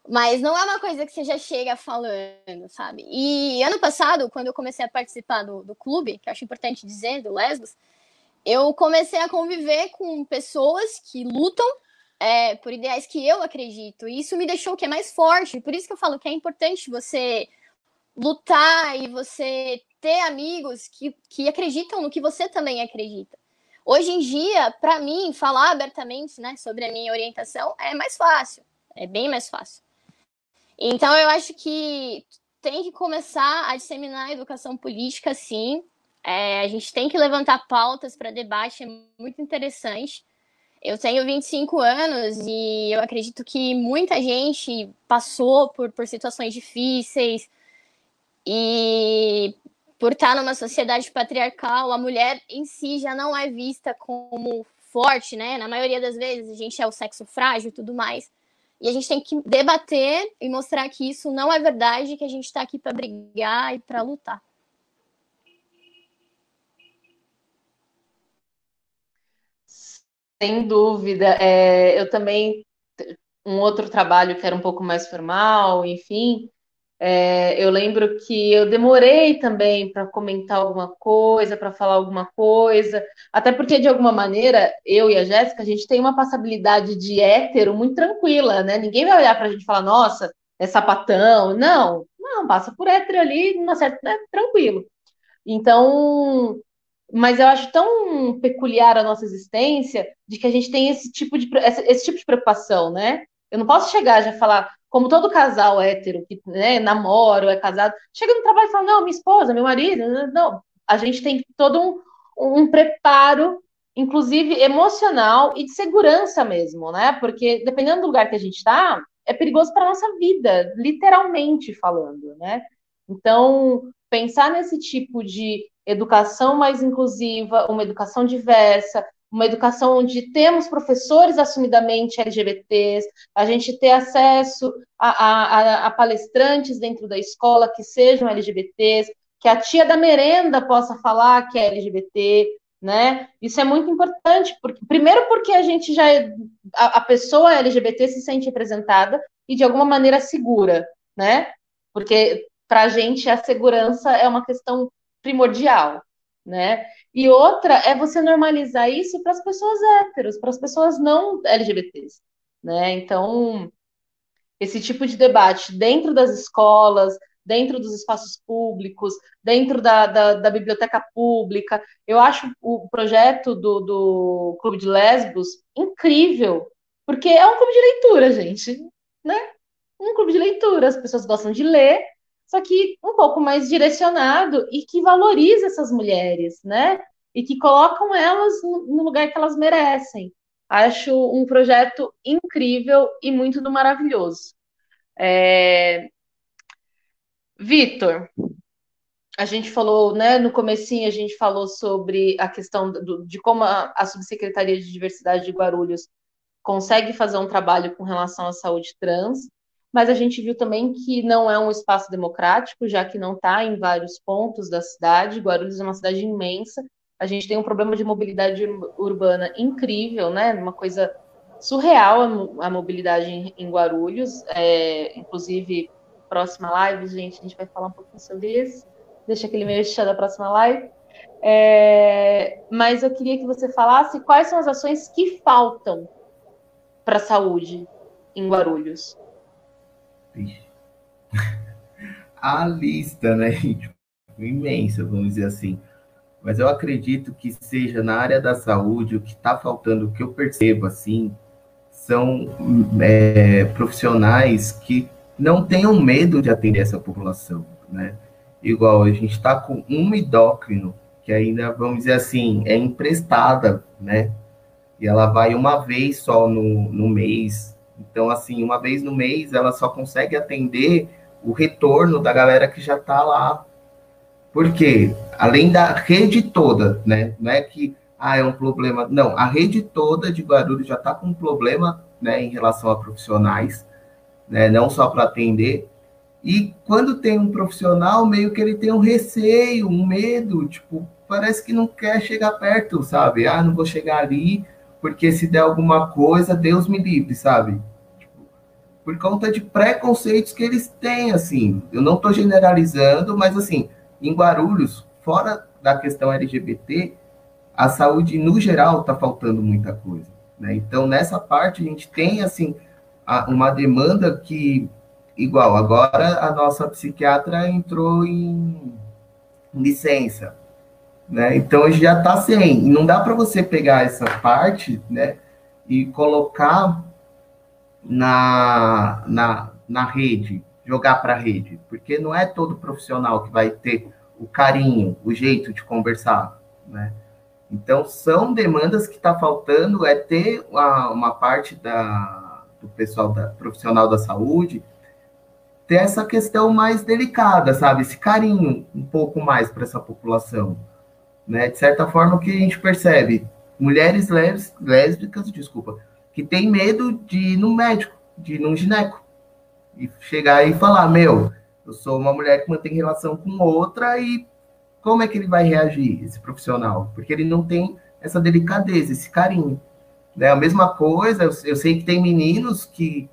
Mas não é uma coisa que você já chega falando, sabe? E ano passado, quando eu comecei a participar do, do clube, que eu acho importante dizer, do Lesbos, eu comecei a conviver com pessoas que lutam é, por ideais que eu acredito. E isso me deixou o que é mais forte. Por isso que eu falo que é importante você lutar e você ter amigos que, que acreditam no que você também acredita. Hoje em dia, para mim, falar abertamente né, sobre a minha orientação é mais fácil. É bem mais fácil. Então, eu acho que tem que começar a disseminar a educação política, sim. É, a gente tem que levantar pautas para debate, é muito interessante. Eu tenho 25 anos e eu acredito que muita gente passou por, por situações difíceis e por estar numa sociedade patriarcal, a mulher em si já não é vista como forte, né? Na maioria das vezes a gente é o sexo frágil e tudo mais. E a gente tem que debater e mostrar que isso não é verdade, que a gente está aqui para brigar e para lutar. Sem dúvida. É, eu também, um outro trabalho que era um pouco mais formal, enfim, é, eu lembro que eu demorei também para comentar alguma coisa, para falar alguma coisa, até porque, de alguma maneira, eu e a Jéssica, a gente tem uma passabilidade de hétero muito tranquila, né? Ninguém vai olhar para a gente e falar, nossa, é sapatão. Não, não, passa por hétero ali, uma certa, né, tranquilo. Então, mas eu acho tão peculiar a nossa existência de que a gente tem esse tipo de, esse, tipo de preocupação, né? Eu não posso chegar já falar, como todo casal hétero que né, namora ou é casado, chega no trabalho e fala, não, minha esposa, meu marido, não. A gente tem todo um, um preparo, inclusive emocional e de segurança mesmo, né? Porque dependendo do lugar que a gente está, é perigoso para nossa vida, literalmente falando, né? Então, pensar nesse tipo de educação mais inclusiva, uma educação diversa, uma educação onde temos professores assumidamente LGBTs, a gente ter acesso a, a, a, palestrantes dentro da escola que sejam LGBTs, que a tia da merenda possa falar que é LGBT, né? Isso é muito importante, porque primeiro porque a gente já é, a, a pessoa LGBT se sente representada e de alguma maneira segura, né? Porque para a gente a segurança é uma questão primordial, né? E outra é você normalizar isso para as pessoas héteros, para as pessoas não LGBTs, né? Então, esse tipo de debate dentro das escolas, dentro dos espaços públicos, dentro da, da, da biblioteca pública, eu acho o projeto do, do Clube de Lesbos incrível, porque é um clube de leitura, gente, né? Um clube de leitura, as pessoas gostam de ler, só que um pouco mais direcionado e que valoriza essas mulheres, né? E que colocam elas no lugar que elas merecem. Acho um projeto incrível e muito do maravilhoso. É... Vitor, a gente falou, né, no comecinho a gente falou sobre a questão do, de como a, a Subsecretaria de Diversidade de Guarulhos consegue fazer um trabalho com relação à saúde trans mas a gente viu também que não é um espaço democrático, já que não está em vários pontos da cidade. Guarulhos é uma cidade imensa, A gente tem um problema de mobilidade urbana incrível, né? Uma coisa surreal a, mobilidade em, Guarulhos. É, inclusive, próxima live, gente, a gente vai falar um pouquinho sobre isso. Deixa aquele meio da próxima live. É, mas eu queria que você falasse quais são as ações que faltam para a saúde em Guarulhos. [laughs] A lista, né? Tipo, imensa, vamos dizer assim. Mas eu acredito que seja na área da saúde o que está faltando, o que eu percebo assim, são é, profissionais que não tenham medo de atender essa população, né? Igual a gente está com um endócrino que ainda, vamos dizer assim, é emprestada, né? E ela vai uma vez só no, no mês. Então, assim, uma vez no mês ela só consegue atender o retorno da galera que já está lá. Porque, além da rede toda, né? Não é que ah, é um problema. Não, a rede toda de Guarulhos já está com um problema né, em relação a profissionais, né, não só para atender. E quando tem um profissional, meio que ele tem um receio, um medo, tipo, parece que não quer chegar perto, sabe? Ah, não vou chegar ali, porque se der alguma coisa, Deus me livre, sabe? Por conta de preconceitos que eles têm, assim. Eu não estou generalizando, mas assim, em Guarulhos, fora da questão LGBT, a saúde no geral está faltando muita coisa. Né? Então, nessa parte, a gente tem assim uma demanda que, igual, agora a nossa psiquiatra entrou em licença. Né? Então, já está sem. Não dá para você pegar essa parte né, e colocar na, na, na rede, jogar para a rede, porque não é todo profissional que vai ter o carinho, o jeito de conversar, né? Então, são demandas que está faltando, é ter uma, uma parte da, do pessoal da, profissional da saúde, ter essa questão mais delicada, sabe? Esse carinho um pouco mais para essa população. Né? De certa forma, o que a gente percebe? Mulheres lésbicas, desculpa, que tem medo de ir no médico, de ir num gineco. E chegar e falar, meu, eu sou uma mulher que mantém relação com outra e como é que ele vai reagir, esse profissional? Porque ele não tem essa delicadeza, esse carinho. Né? A mesma coisa, eu, eu sei que tem meninos que,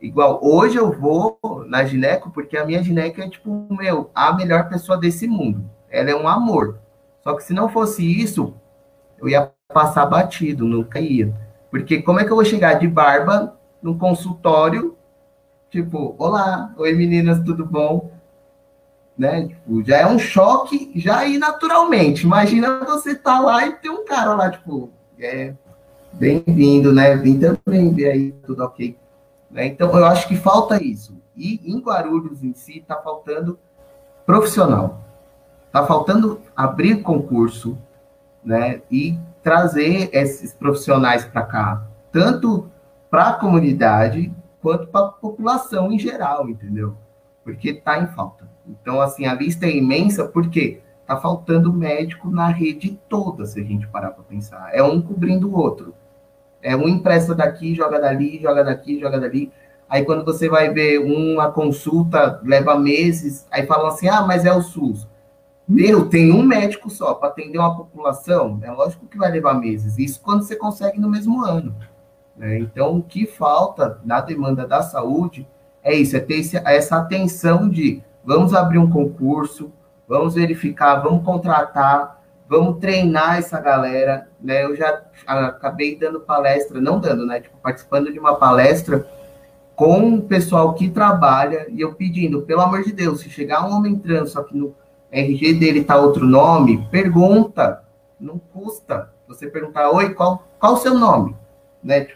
igual, hoje eu vou na gineco, porque a minha gineca é, tipo, meu, a melhor pessoa desse mundo. Ela é um amor. Só que se não fosse isso, eu ia passar batido, nunca ia. Porque como é que eu vou chegar de barba no consultório, tipo, olá, oi meninas, tudo bom? né? Tipo, já é um choque, já aí naturalmente. Imagina você tá lá e tem um cara lá, tipo, é, bem-vindo, né? Vim também ver aí, tudo ok. Né? Então, eu acho que falta isso. E em Guarulhos em si, tá faltando profissional. Tá faltando abrir concurso, né? E trazer esses profissionais para cá, tanto para a comunidade quanto para a população em geral, entendeu? Porque tá em falta. Então, assim, a lista é imensa porque tá faltando médico na rede toda, se a gente parar para pensar. É um cobrindo o outro. É um empresta daqui, joga dali, joga daqui, joga dali. Aí quando você vai ver uma consulta, leva meses, aí falam assim: ah, mas é o SUS. Meu, tem um médico só para atender uma população, é lógico que vai levar meses. Isso quando você consegue no mesmo ano. Né? Então, o que falta na demanda da saúde é isso, é ter essa atenção de vamos abrir um concurso, vamos verificar, vamos contratar, vamos treinar essa galera, né? Eu já acabei dando palestra, não dando, né? Tipo, participando de uma palestra com o pessoal que trabalha e eu pedindo, pelo amor de Deus, se chegar um homem trans, só que no RG dele tá outro nome, pergunta, não custa você perguntar, oi, qual, qual o seu nome? Né?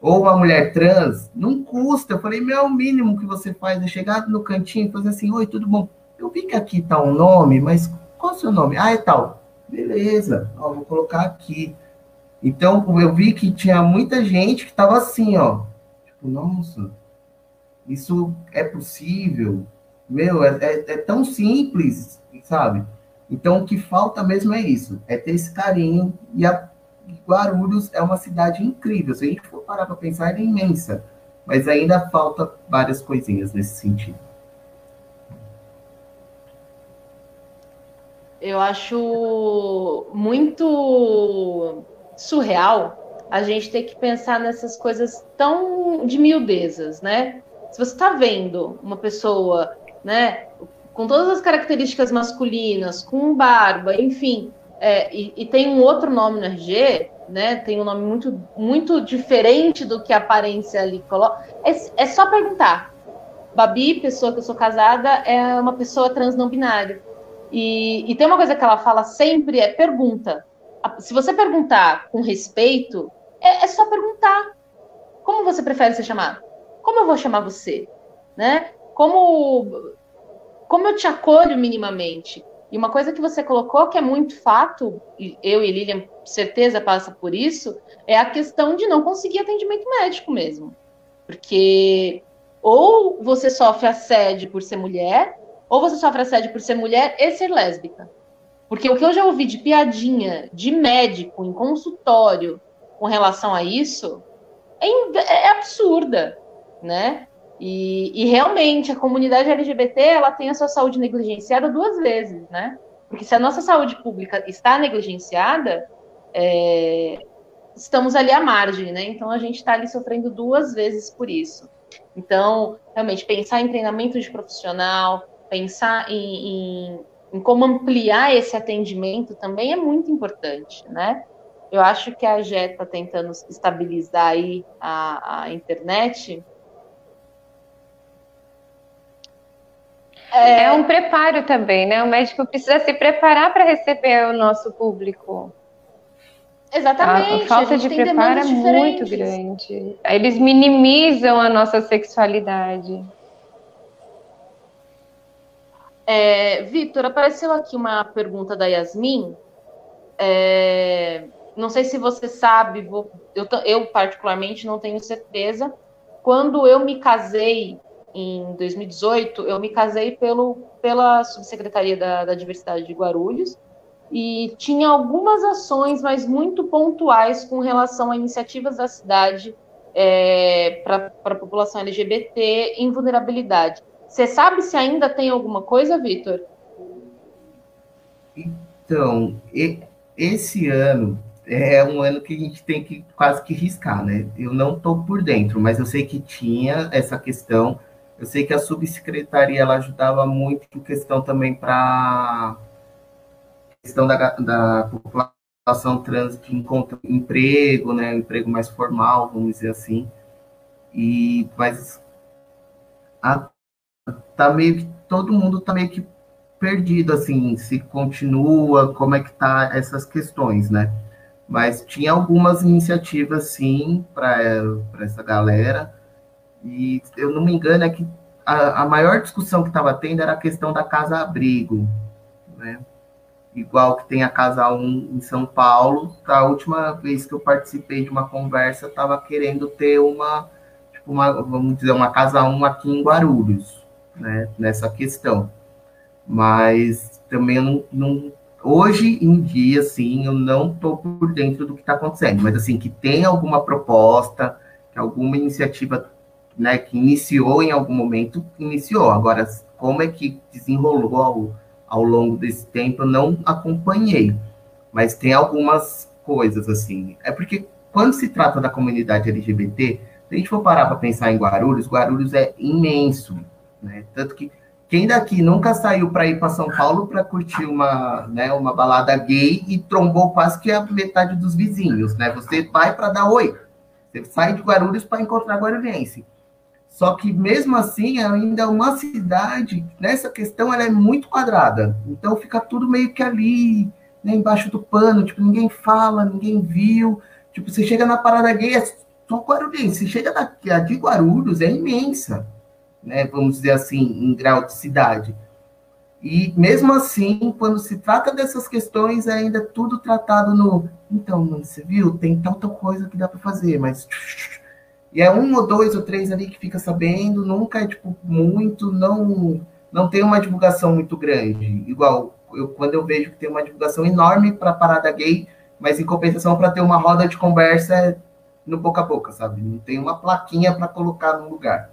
Ou uma mulher trans, não custa. Eu falei, meu, é o mínimo que você faz é chegar no cantinho e fazer assim, oi, tudo bom? Eu vi que aqui tá um nome, mas qual o seu nome? Ah, é tal. Beleza, ó, vou colocar aqui. Então, eu vi que tinha muita gente que tava assim, ó. Tipo, nossa, isso é possível? Meu, é, é, é tão simples, sabe? Então, o que falta mesmo é isso, é ter esse carinho e a Guarulhos é uma cidade incrível. Se a gente for parar para pensar, ela é imensa. Mas ainda falta várias coisinhas nesse sentido. eu acho muito surreal a gente ter que pensar nessas coisas tão de miudezas, né? Se você está vendo uma pessoa, né, com todas as características masculinas, com barba, enfim, é, e, e, tem um outro nome no RG, né? Tem um nome muito, muito diferente do que a aparência ali coloca. É, é só perguntar. Babi, pessoa que eu sou casada, é uma pessoa trans não binária. E, e tem uma coisa que ela fala sempre, é pergunta. Se você perguntar com respeito, é, é só perguntar. Como você prefere ser chamado? Como eu vou chamar você? Né? Como, como eu te acolho minimamente? E uma coisa que você colocou que é muito fato, e eu e Lilian certeza passa por isso, é a questão de não conseguir atendimento médico mesmo. Porque ou você sofre assédio por ser mulher, ou você sofre assédio por ser mulher e ser lésbica. Porque o que eu já ouvi de piadinha de médico em consultório com relação a isso é, é absurda, né? E, e, realmente a comunidade LGBT ela tem a sua saúde negligenciada duas vezes, né? Porque se a nossa saúde pública está negligenciada, é, estamos ali à margem, né? Então a gente está ali sofrendo duas vezes por isso. Então, realmente, pensar em treinamento de profissional, pensar em, em, em como ampliar esse atendimento também é muito importante, né? Eu acho que a JET está tentando estabilizar aí a, a internet. É... é um preparo também, né? O médico precisa se preparar para receber o nosso público. Exatamente. A falta a de preparo é muito grande. Eles minimizam a nossa sexualidade. É, Vitor, apareceu aqui uma pergunta da Yasmin. É, não sei se você sabe, vou, eu, eu, particularmente não tenho certeza. Quando eu me casei em 2018, eu me casei pelo, pela Subsecretaria da, da Diversidade de Guarulhos e tinha algumas ações, mas muito pontuais com relação a iniciativas da cidade é, para a população LGBT em vulnerabilidade. Você sabe se ainda tem alguma coisa, Vitor? Então, esse ano é um ano que a gente tem que quase que riscar, né? Eu não estou por dentro, mas eu sei que tinha essa questão. Eu sei que a subsecretaria ela ajudava muito em questão também para questão da, da população trans de encontrar emprego, né? Um emprego mais formal, vamos dizer assim. E mas a, tá meio que todo mundo tá meio que perdido assim, se continua, como é que tá essas questões, né? Mas tinha algumas iniciativas, sim, para essa galera. E eu não me engano, é que a, a maior discussão que estava tendo era a questão da casa-abrigo, né? Igual que tem a Casa 1 em São Paulo. A última vez que eu participei de uma conversa, estava querendo ter uma, tipo uma, vamos dizer, uma Casa 1 aqui em Guarulhos, né? Nessa questão. Mas também não, não hoje em dia, sim, eu não estou por dentro do que está acontecendo, mas assim, que tem alguma proposta, que alguma iniciativa né, que iniciou em algum momento, iniciou. Agora, como é que desenrolou ao, ao longo desse tempo, eu não acompanhei. Mas tem algumas coisas, assim. É porque quando se trata da comunidade LGBT, se a gente for parar para pensar em Guarulhos, Guarulhos é imenso, né? Tanto que quem daqui nunca saiu para ir para São Paulo para curtir uma, né, uma balada gay e trombou quase que a metade dos vizinhos, né? Você vai para dar oi. Você sai de Guarulhos para encontrar guarulhense. Só que mesmo assim, ainda é uma cidade, nessa questão, ela é muito quadrada. Então fica tudo meio que ali, né, embaixo do pano, tipo, ninguém fala, ninguém viu. Tipo, você chega na parada gay, é só guarulhense. Você chega daqui, a de Guarulhos é imensa né, vamos dizer assim, em grau de cidade. E mesmo assim, quando se trata dessas questões, é ainda tudo tratado no. Então, você viu? Tem tanta coisa que dá para fazer, mas. E é um ou dois ou três ali que fica sabendo, nunca é tipo muito, não não tem uma divulgação muito grande. Igual eu, quando eu vejo que tem uma divulgação enorme para parada gay, mas em compensação para ter uma roda de conversa é no boca a boca, sabe? Não tem uma plaquinha para colocar no lugar.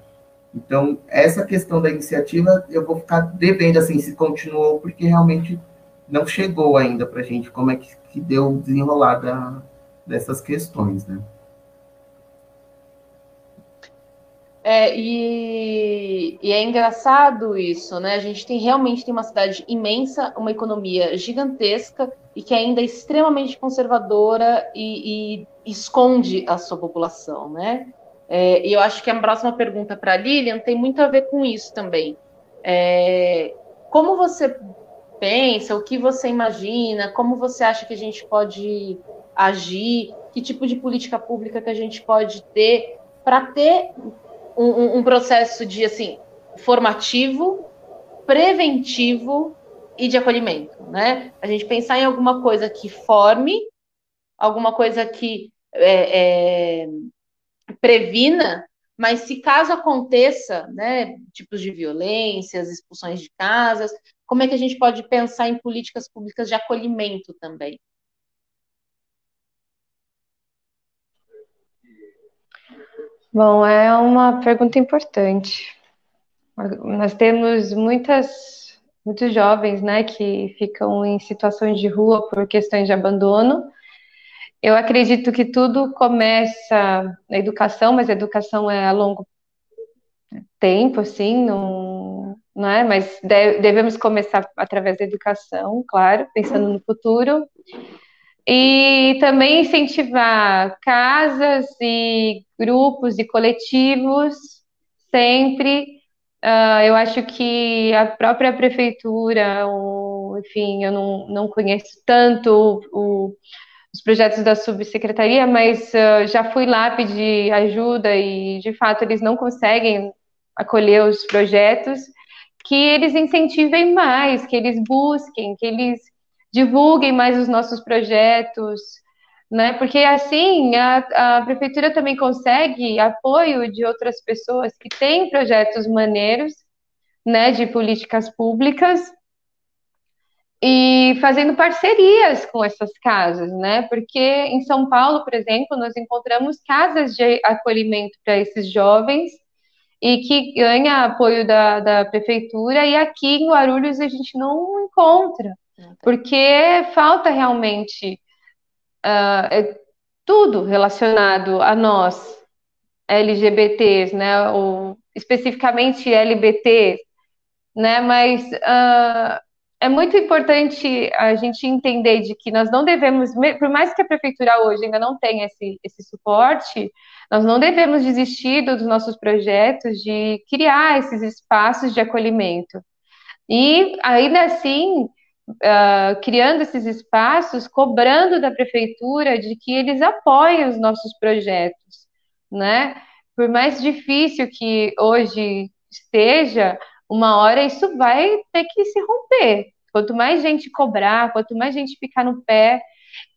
Então, essa questão da iniciativa, eu vou ficar devendo, assim, se continuou, porque realmente não chegou ainda para a gente como é que, que deu o desenrolar da, dessas questões, né? É, e, e, é engraçado isso, né? A gente tem realmente tem uma cidade imensa, uma economia gigantesca e que ainda é extremamente conservadora e, e esconde a sua população, né? É, e eu acho que a próxima pergunta para a Lilian tem muito a ver com isso também. É, como você pensa, o que você imagina, como você acha que a gente pode agir, que tipo de política pública que a gente pode ter para ter um, um, processo de assim formativo, preventivo e de acolhimento, né? A gente pensar em alguma coisa que forme, alguma coisa que é, é, previna, mas se caso aconteça, né, tipos de violências, expulsões de casas, como é que a gente pode pensar em políticas públicas de acolhimento também? Bom, é uma pergunta importante. Nós temos muitas, muitos jovens, né, que ficam em situações de rua por questões de abandono. Eu acredito que tudo começa na educação, mas a educação é a longo tempo, assim, não, não é? Mas devemos começar através da educação, claro, pensando no futuro. E também incentivar casas e grupos e coletivos, sempre. Uh, eu acho que a própria prefeitura, ou, enfim, eu não, não conheço tanto o, os projetos da subsecretaria, mas uh, já fui lá pedir ajuda e, de fato, eles não conseguem acolher os projetos, que eles incentivem mais, que eles busquem, que eles divulguem mais os nossos projetos, né? Porque assim a, a prefeitura também consegue apoio de outras pessoas que têm projetos maneiros, né, de políticas públicas e fazendo parcerias com essas casas, né? Porque em São Paulo, por exemplo, nós encontramos casas de acolhimento para esses jovens e que ganha apoio da, da prefeitura, e aqui em Guarulhos a gente não encontra. Porque falta realmente uh, tudo relacionado a nós, LGBTs, né? Ou especificamente LBT, né? Mas uh, é muito importante a gente entender de que nós não devemos, por mais que a prefeitura hoje ainda não tenha esse, esse suporte, nós não devemos desistir dos nossos projetos de criar esses espaços de acolhimento. E ainda assim, uh, criando esses espaços, cobrando da prefeitura de que eles apoiem os nossos projetos, né? Por mais difícil que hoje esteja, uma hora isso vai ter que se romper. Quanto mais gente cobrar, quanto mais gente ficar no pé,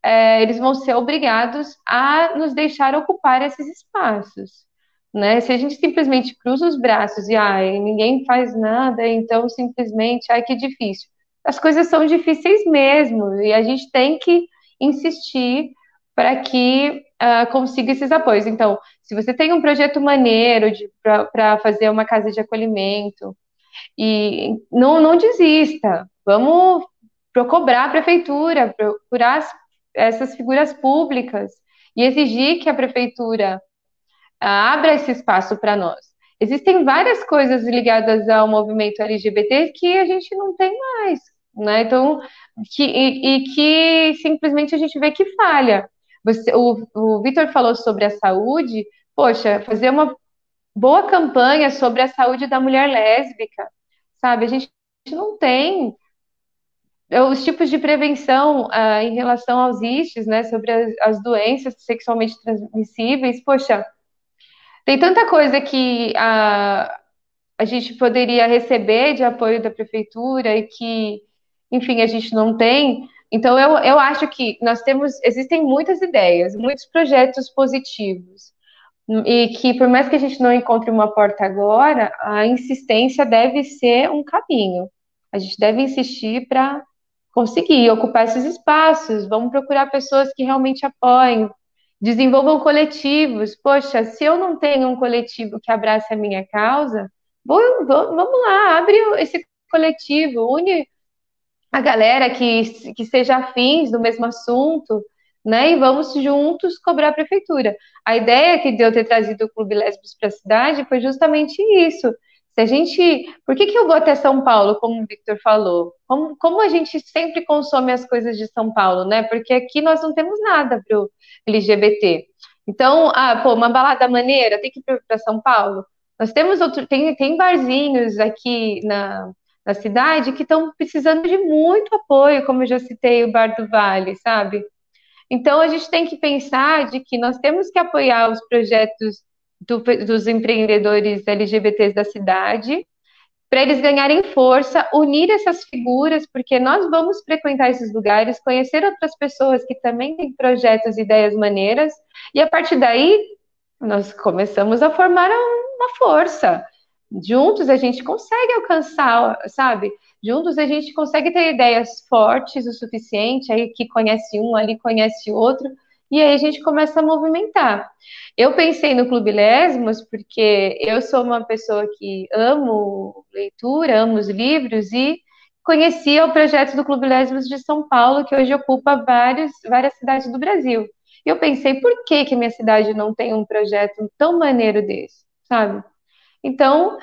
é, eles vão ser obrigados a nos deixar ocupar esses espaços. Né? Se a gente simplesmente cruza os braços e ai, ninguém faz nada, então simplesmente, ai, que difícil as coisas são difíceis mesmo, e a gente tem que insistir para que uh, consiga esses apoios. Então, se você tem um projeto maneiro para fazer uma casa de acolhimento, e não, não desista, vamos cobrar a prefeitura, procurar as, essas figuras públicas e exigir que a prefeitura uh, abra esse espaço para nós. Existem várias coisas ligadas ao movimento LGBT que a gente não tem mais, né? Então, que, e, e, que simplesmente a gente vê que falha. Você, o o Vitor falou sobre a saúde, poxa, fazer uma boa campanha sobre a saúde da mulher lésbica, sabe? A gente não tem os tipos de prevenção uh, em relação aos istes, né, sobre as, as, doenças sexualmente transmissíveis, poxa, tem tanta coisa que a, a gente poderia receber de apoio da prefeitura e que enfim, a gente não tem. Então, eu, eu acho que nós temos, existem muitas ideias, muitos projetos positivos, e que por mais que a gente não encontre uma porta agora, a insistência deve ser um caminho. A gente deve insistir para conseguir ocupar esses espaços, vamos procurar pessoas que realmente apoiem, desenvolvam coletivos. Poxa, se eu não tenho um coletivo que abrace a minha causa, vou, vou, vamos lá, abre esse coletivo, une a galera que, que seja afins do mesmo assunto, né? E vamos juntos cobrar a prefeitura. A ideia que deu ter trazido o Clube Lésbicos para a cidade foi justamente isso. Se a gente. Por que, que eu vou até São Paulo, como o Victor falou? Como, como a gente sempre consome as coisas de São Paulo, né? Porque aqui nós não temos nada para o LGBT. Então, ah, pô, uma balada maneira, tem que ir para São Paulo. Nós temos outro, tem, tem barzinhos aqui na, na cidade que estão precisando de muito apoio, como eu já citei o Bar do Vale, sabe? Então a gente tem que pensar de que nós temos que apoiar os projetos do, dos empreendedores LGBTs da cidade, para eles ganharem força, unir essas figuras, porque nós vamos frequentar esses lugares, conhecer outras pessoas que também têm projetos ideias maneiras, e a partir daí nós começamos a formar uma força. Juntos a gente consegue alcançar, sabe? Juntos a gente consegue ter ideias fortes o suficiente, aí que conhece um, ali conhece outro, e aí a gente começa a movimentar. Eu pensei no Clube Lesmos porque eu sou uma pessoa que amo leitura, amo os livros e conhecia o projeto do Clube Lesmos de São Paulo, que hoje ocupa vários, várias cidades do Brasil. E eu pensei, por que, que minha cidade não tem um projeto tão maneiro desse, sabe? Então,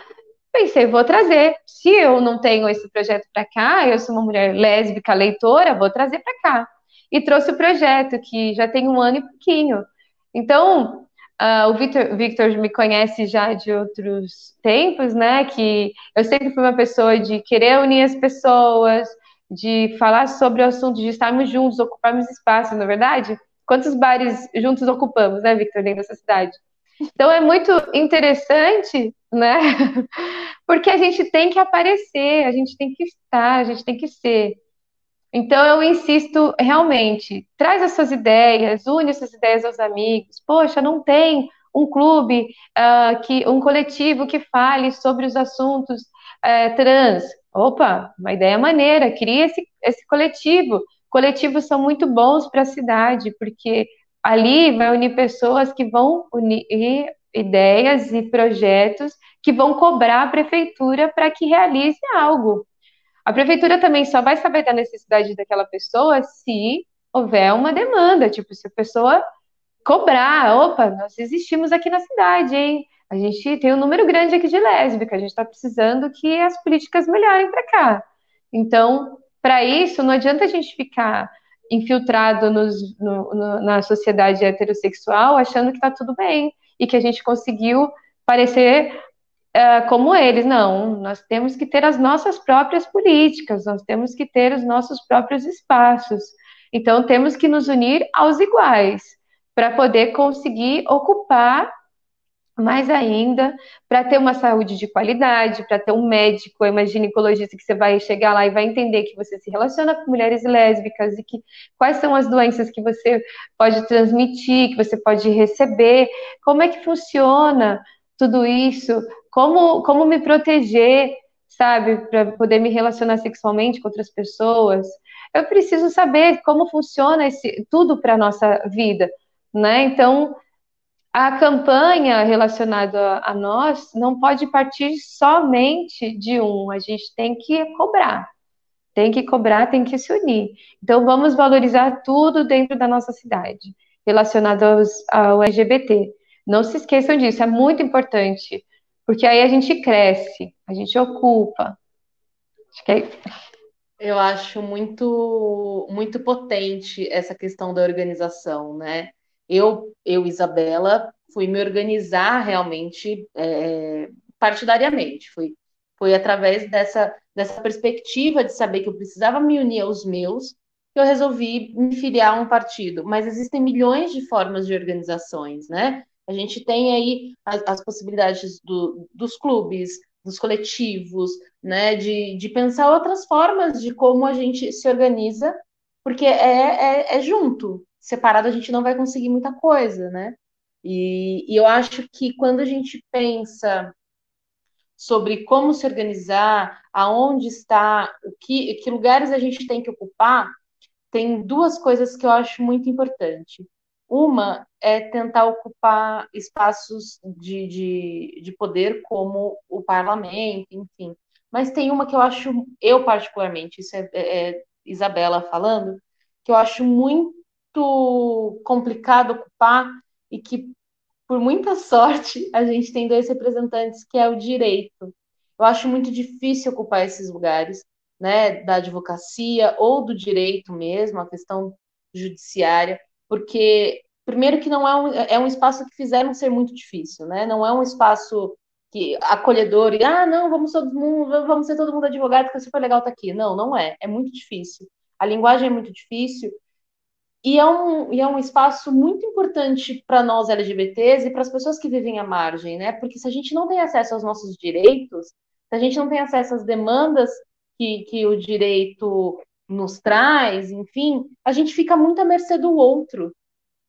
pensei, vou trazer. Se eu não tenho esse projeto para cá, eu sou uma mulher lésbica, leitora, vou trazer para cá. E trouxe o projeto, que já tem um ano e pouquinho. Então, uh, o Victor, Victor me conhece já de outros tempos, né? Que eu sempre fui uma pessoa de querer unir as pessoas, de falar sobre o assunto, de estarmos juntos, ocuparmos espaço, não é verdade? Quantos bares juntos ocupamos, né, Victor, dentro dessa cidade? Então é muito interessante, né? [laughs] Porque a gente tem que aparecer, a gente tem que estar, a gente tem que ser. Então eu insisto realmente, traz as suas ideias, une essas ideias aos amigos. Poxa, não tem um clube, uh, que, um coletivo que fale sobre os assuntos uh, trans. Opa, uma ideia maneira, cria esse, esse coletivo. Coletivos são muito bons para a cidade, porque ali vai unir pessoas que vão unir ideias e projetos que vão cobrar a prefeitura para que realize algo. A prefeitura também só vai saber da necessidade daquela pessoa se houver uma demanda, tipo, se a pessoa cobrar, opa, nós existimos aqui na cidade, hein? A gente tem um número grande aqui de lésbica, a gente está precisando que as políticas melhorem para cá. Então, para isso, não adianta a gente ficar infiltrado nos, no, no, na sociedade heterossexual achando que está tudo bem e que a gente conseguiu parecer uh, como eles. Não, nós temos que ter as nossas próprias políticas, nós temos que ter os nossos próprios espaços. Então, temos que nos unir aos iguais para poder conseguir ocupar mais ainda, para ter uma saúde de qualidade, para ter um médico, uma ginecologista que você vai chegar lá e vai entender que você se relaciona com mulheres lésbicas e que quais são as doenças que você pode transmitir, que você pode receber, como é que funciona tudo isso, como, como me proteger, sabe, para poder me relacionar sexualmente com outras pessoas. Eu preciso saber como funciona esse tudo para nossa vida, né? Então, a campanha relacionada a nós não pode partir somente de um, a gente tem que cobrar. Tem que cobrar, tem que se unir. Então vamos valorizar tudo dentro da nossa cidade, relacionado aos, ao LGBT. Não se esqueçam disso, é muito importante, porque aí a gente cresce, a gente ocupa. Acho que é Eu acho muito, muito potente essa questão da organização, né? Eu, eu, Isabela, fui me organizar realmente é, partidariamente. Foi, foi através dessa, dessa perspectiva de saber que eu precisava me unir aos meus que eu resolvi me filiar a um partido. Mas existem milhões de formas de organizações, né? A gente tem aí as, as possibilidades do, dos clubes, dos coletivos, né? De, de pensar outras formas de como a gente se organiza, porque é, é, é junto, separado a gente não vai conseguir muita coisa, né? E, e eu acho que quando a gente pensa sobre como se organizar, aonde está, o que, que lugares a gente tem que ocupar, tem duas coisas que eu acho muito importante. Uma é tentar ocupar espaços de, de, de poder como o parlamento, enfim. mas tem uma que eu acho, eu particularmente, isso é, é, é Isabela falando, que eu acho muito complicado ocupar e que, por muita [laughs] sorte, a gente tem dois representantes, que é o direito. Eu acho muito difícil ocupar esses lugares, né, da advocacia ou do direito mesmo, a questão judiciária, porque primeiro que não é um, é um espaço que fizeram ser muito difícil, né? Não é um espaço que acolhedor e ah, não, vamos todo mundo, vamos ser todo mundo advogado, que é super legal estar tá aqui. Não, não é. É muito difícil. A linguagem é muito difícil. E é um, e é um espaço muito importante para nós LGBTs e para as pessoas que vivem à margem, né? Porque se a gente não tem acesso aos nossos direitos, se a gente não tem acesso às demandas que, que o direito nos traz, enfim, a gente fica muito à mercê do outro.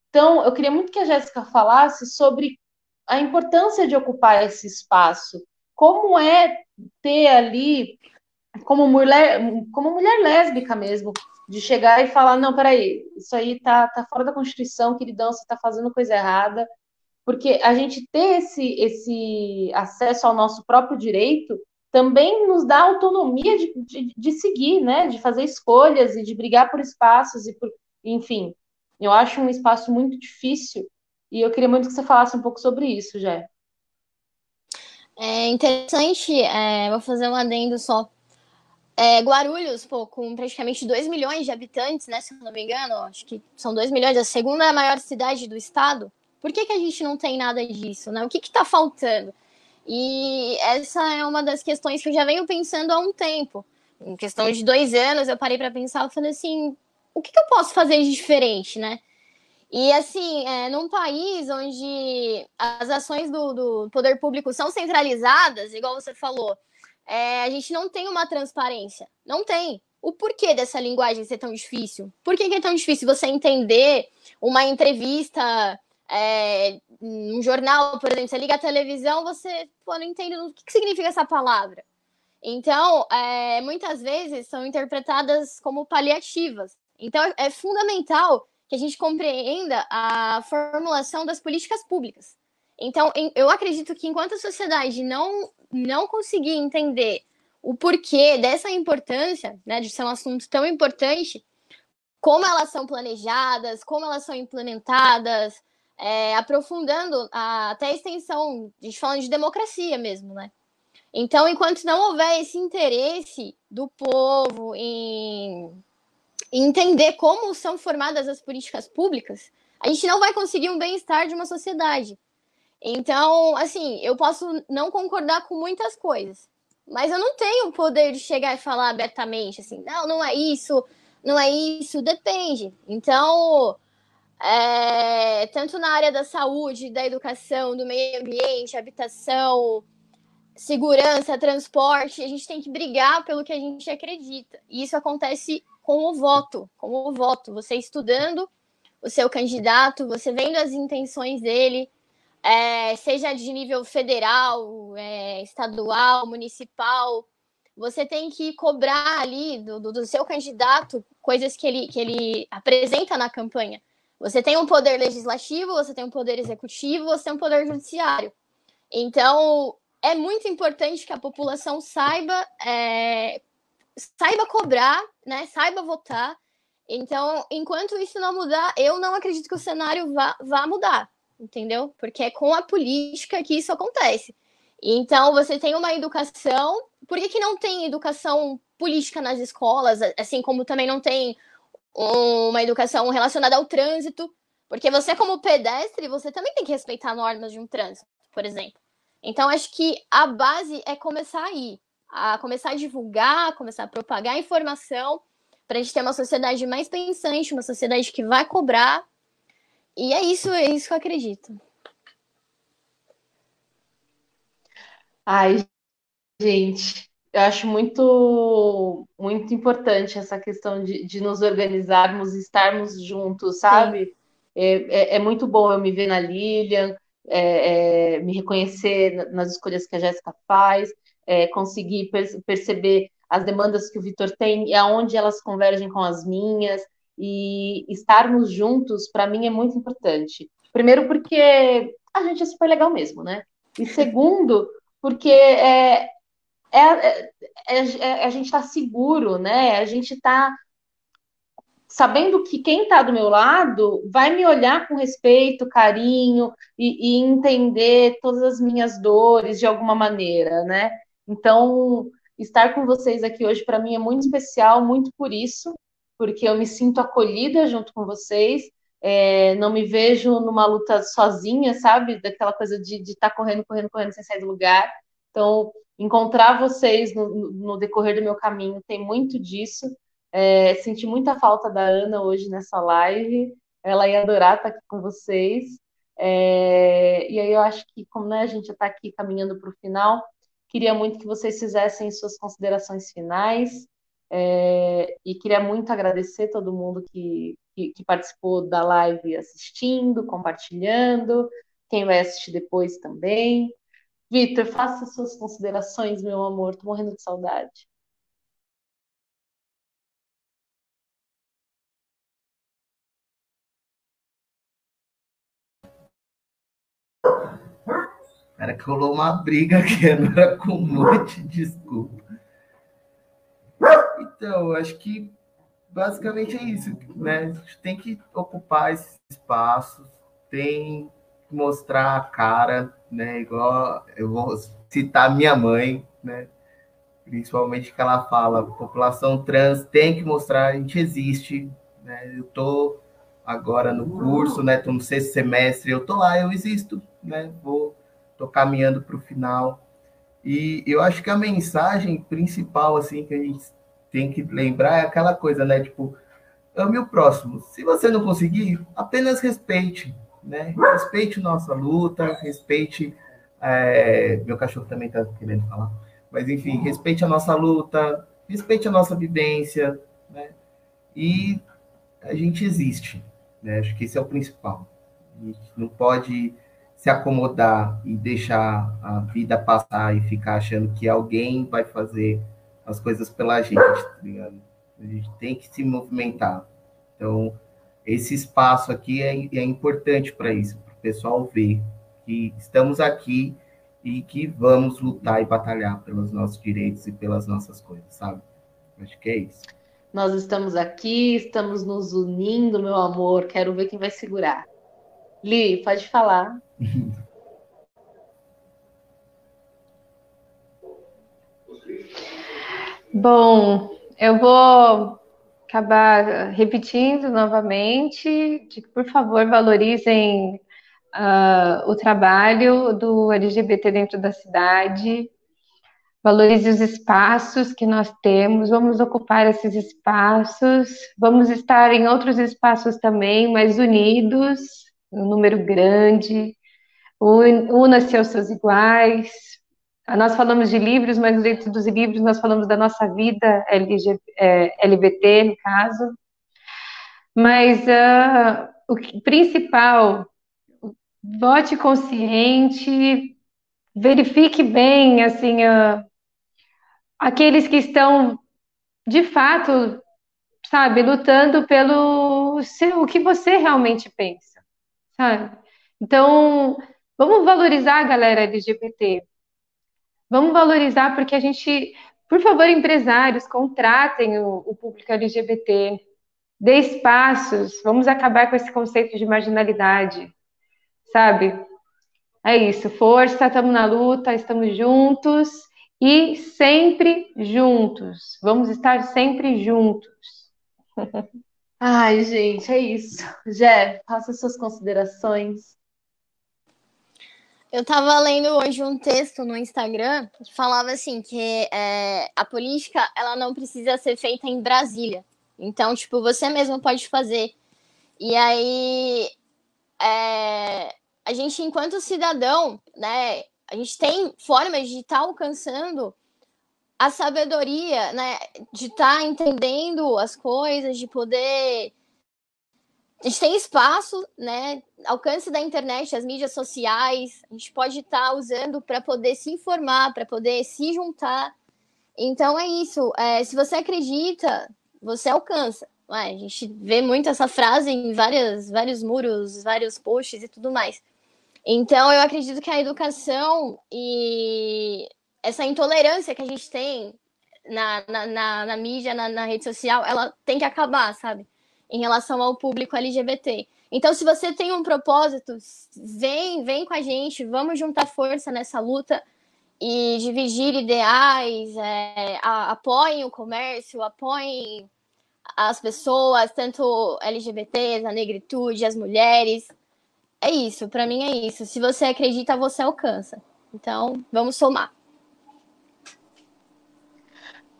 Então, eu queria muito que a Jéssica falasse sobre a importância de ocupar esse espaço. Como é ter ali, como mulher, como mulher lésbica mesmo, de chegar e falar, não, peraí, isso aí tá, tá fora da Constituição, queridão, você tá fazendo coisa errada. Porque a gente ter esse, esse acesso ao nosso próprio direito também nos dá autonomia de, de, de seguir, né? De fazer escolhas e de brigar por espaços e por, enfim. Eu acho um espaço muito difícil e eu queria muito que você falasse um pouco sobre isso, Jé. É interessante, é, vou fazer um adendo só. É, Guarulhos, pô, com praticamente 2 milhões de habitantes, né? Se eu não me engano, acho que são 2 milhões, a segunda maior cidade do estado. Por que, que a gente não tem nada disso, né? O que está faltando? E essa é uma das questões que eu já venho pensando há um tempo. Em questão de dois anos, eu parei para pensar e falei assim: o que, que eu posso fazer de diferente, né? E assim, é, num país onde as ações do, do, poder público são centralizadas, igual você falou, é, a gente não tem uma transparência. Não tem. O porquê dessa linguagem ser tão difícil? Por que, que é tão difícil você entender uma entrevista é, um jornal, por exemplo, você liga a televisão, você pô, não entende o que, que significa essa palavra. Então, é, muitas vezes são interpretadas como paliativas. Então, é fundamental que a gente compreenda a formulação das políticas públicas. Então, eu acredito que enquanto a sociedade não, não conseguir entender o porquê dessa importância, né, de ser um assunto tão importante, como elas são planejadas, como elas são implementadas, é, aprofundando a, até a extensão, a gente falando de democracia mesmo, né? Então, enquanto não houver esse interesse do povo em entender como são formadas as políticas públicas, a gente não vai conseguir um bem-estar de uma sociedade. Então, assim, eu posso não concordar com muitas coisas, mas eu não tenho o poder de chegar e falar abertamente assim, não, não é isso, não é isso, depende. Então, é, tanto na área da saúde, da educação, do meio ambiente, habitação, segurança, transporte, a gente tem que brigar pelo que a gente acredita. E isso acontece com o voto, com o voto, você estudando o seu candidato, você vendo as intenções dele, é, seja de nível federal, é, estadual, municipal, você tem que cobrar ali do, do, seu candidato coisas que ele, que ele apresenta na campanha. Você tem um poder legislativo, você tem um poder executivo, você tem um poder judiciário. Então, é muito importante que a população saiba é, saiba cobrar, né? Saiba votar. Então, enquanto isso não mudar, eu não acredito que o cenário vá, vá mudar, entendeu? Porque é com a política que isso acontece. Então, você tem uma educação. Por que, que não tem educação política nas escolas? Assim como também não tem uma educação relacionada ao trânsito? Porque você, como pedestre, você também tem que respeitar normas de um trânsito, por exemplo. Então, acho que a base é começar aí a começar a divulgar, começar a propagar informação, para a gente ter uma sociedade mais pensante, uma sociedade que vai cobrar. E é isso, é isso que eu acredito. Ai, gente, eu acho muito, muito importante essa questão de, de nos organizarmos, estarmos juntos, sabe? É, é, é, muito bom eu me ver na Lilian, é, é, me reconhecer nas escolhas que a Jéssica faz, é, conseguir per perceber as demandas que o Vitor tem e aonde elas convergem com as minhas e estarmos juntos para mim é muito importante. Primeiro porque a gente é super legal mesmo, né? E [laughs] segundo porque é, é, é, é, é a gente está seguro, né? A gente está sabendo que quem está do meu lado vai me olhar com respeito, carinho e, e entender todas as minhas dores de alguma maneira, né? Então, estar com vocês aqui hoje para mim é muito especial, muito por isso, porque eu me sinto acolhida junto com vocês. É, não me vejo numa luta sozinha, sabe? Daquela coisa de estar tá correndo, correndo, correndo sem sair do lugar. Então, encontrar vocês no, no decorrer do meu caminho tem muito disso. É, senti muita falta da Ana hoje nessa live. Ela ia adorar estar aqui com vocês. É, e aí eu acho que, como né, a gente já está aqui caminhando para o final, queria muito que vocês fizessem suas considerações finais. É, e queria muito agradecer todo mundo que, que, que, participou da live assistindo, compartilhando, quem vai assistir depois também. Vitor, faça suas considerações, meu amor, tô morrendo de saudade. Cara, que rolou uma briga aqui [laughs] agora com um monte de desculpa. Então, acho que basicamente é isso, né? A gente tem que ocupar esses espaços, tem que mostrar a cara, né? Igual eu vou citar minha mãe, né? Principalmente que ela fala, população trans tem que mostrar, a gente existe, né? Eu tô agora no curso, né? Tô no sexto semestre, eu tô lá, eu existo, né? Vou tô caminhando para o final. E eu acho que a mensagem principal, assim, que a gente tem que lembrar é aquela coisa, né? Tipo, ame o próximo. Se você não conseguir, apenas respeite, né? Respeite nossa luta, respeite. É... Meu cachorro também está querendo falar. Mas, enfim, respeite a nossa luta, respeite a nossa vivência, né? E a gente existe, né? Acho que esse é o principal. A gente não pode se acomodar e deixar a vida passar e ficar achando que alguém vai fazer as coisas pela gente, tá ligado? A gente tem que se movimentar. Então, esse espaço aqui é, é importante para isso, para o pessoal ver que estamos aqui e que vamos lutar e batalhar pelos nossos direitos e pelas nossas coisas, sabe? Acho que é isso. Nós estamos aqui, estamos nos unindo, meu amor. Quero ver quem vai segurar. Li, pode falar. [laughs] Bom, eu vou acabar repetindo novamente de que, por favor, valorizem uh, o trabalho do LGBT dentro da cidade, valorize os espaços que nós temos, vamos ocupar esses espaços, vamos estar em outros espaços também, mais unidos, um número grande, una-se aos seus iguais. Nós falamos de livros, mas dentro dos livros nós falamos da nossa vida LG, é, LBT, no caso. Mas uh, o principal, vote consciente, verifique bem, assim, uh, aqueles que estão, de fato, sabe, lutando pelo seu, o que você realmente pensa, sabe? Então, Vamos valorizar a galera LGBT. Vamos valorizar porque a gente, por favor, empresários, contratem o, o público LGBT, dê espaços, vamos acabar com esse conceito de marginalidade, sabe? É isso, força, estamos na luta, estamos juntos e sempre juntos. Vamos estar sempre juntos. [laughs] Ai, gente, é isso. Jé, faça suas considerações. Eu estava lendo hoje um texto no Instagram que falava assim que é, a política ela não precisa ser feita em Brasília. Então, tipo, você mesmo pode fazer. E aí, é, a gente, enquanto cidadão, né, a gente tem formas de estar tá alcançando a sabedoria, né, de estar tá entendendo as coisas, de poder a gente tem espaço, né? Alcance da internet, as mídias sociais, a gente pode estar tá usando para poder se informar, para poder se juntar. Então é isso. É, se você acredita, você alcança. Ué, a gente vê muito essa frase em várias, vários muros, vários posts e tudo mais. Então eu acredito que a educação e essa intolerância que a gente tem na, na, na, na mídia, na, na rede social, ela tem que acabar, sabe? Em relação ao público LGBT. Então, se você tem um propósito, vem, vem com a gente, vamos juntar força nessa luta e dividir ideais, é, a, apoiem o comércio, apoiem as pessoas, tanto LGBTs, a negritude, as mulheres. É isso, para mim é isso. Se você acredita, você alcança. Então, vamos somar.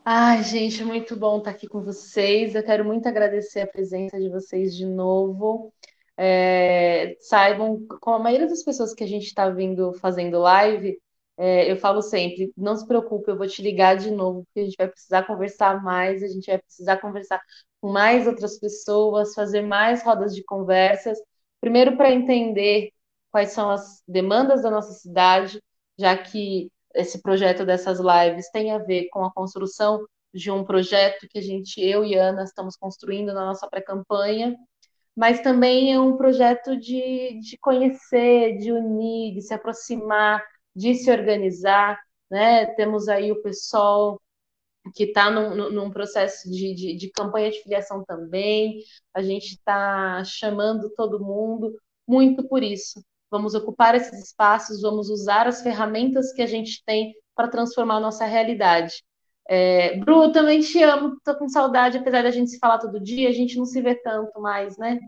Ai, gente, muito bom estar aqui com vocês. Eu quero muito agradecer a presença de vocês de novo. É, saibam, com a maioria das pessoas que a gente está vindo fazendo live, é, eu falo sempre, não se preocupe, eu vou te ligar de novo, porque a gente vai precisar conversar mais, a gente vai precisar conversar com mais outras pessoas, fazer mais rodas de conversas, primeiro para entender quais são as demandas da nossa cidade, já que esse projeto dessas lives tem a ver com a construção de um projeto que a gente, eu e Ana, estamos construindo na nossa pré-campanha, mas também é um projeto de, de conhecer, de unir, de se aproximar, de se organizar, né? Temos aí o pessoal que está num, num, processo de, de, de, campanha de filiação também, a gente está chamando todo mundo muito por isso, vamos ocupar esses espaços, vamos usar as ferramentas que a gente tem para transformar a nossa realidade. É, Bru, também te amo, tô com saudade, apesar da gente se falar todo dia, a gente não se vê tanto mais, né?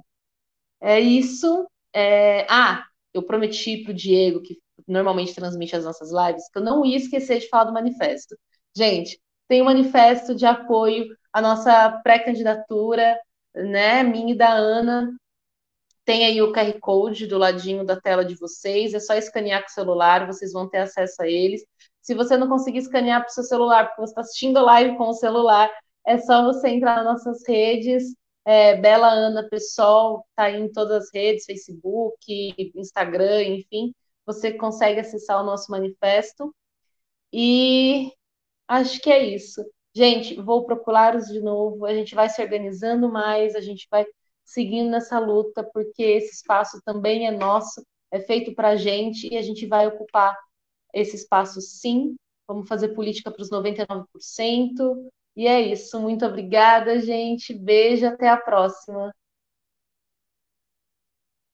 É isso. É... Ah, eu prometi pro Diego, que normalmente transmite as nossas lives, que eu não ia esquecer de falar do manifesto. Gente, tem um manifesto de apoio à nossa pré-candidatura, né, minha e da Ana, tem aí o QR Code do ladinho da tela de vocês, é só escanear com o celular, vocês vão ter acesso a eles. Se você não conseguir escanear para o seu celular, porque você está assistindo a live com o celular, é só você entrar nas nossas redes, é, Bela Ana Pessoal, tá em todas as redes, Facebook, Instagram, enfim, você consegue acessar o nosso manifesto. E acho que é isso. Gente, vou procurá-los de novo, a gente vai se organizando mais, a gente vai seguindo nessa luta, porque esse espaço também é nosso, é feito para a gente e a gente vai ocupar esse espaço sim. Vamos fazer política para os 99%. E é isso. Muito obrigada, gente. Beijo, até a próxima.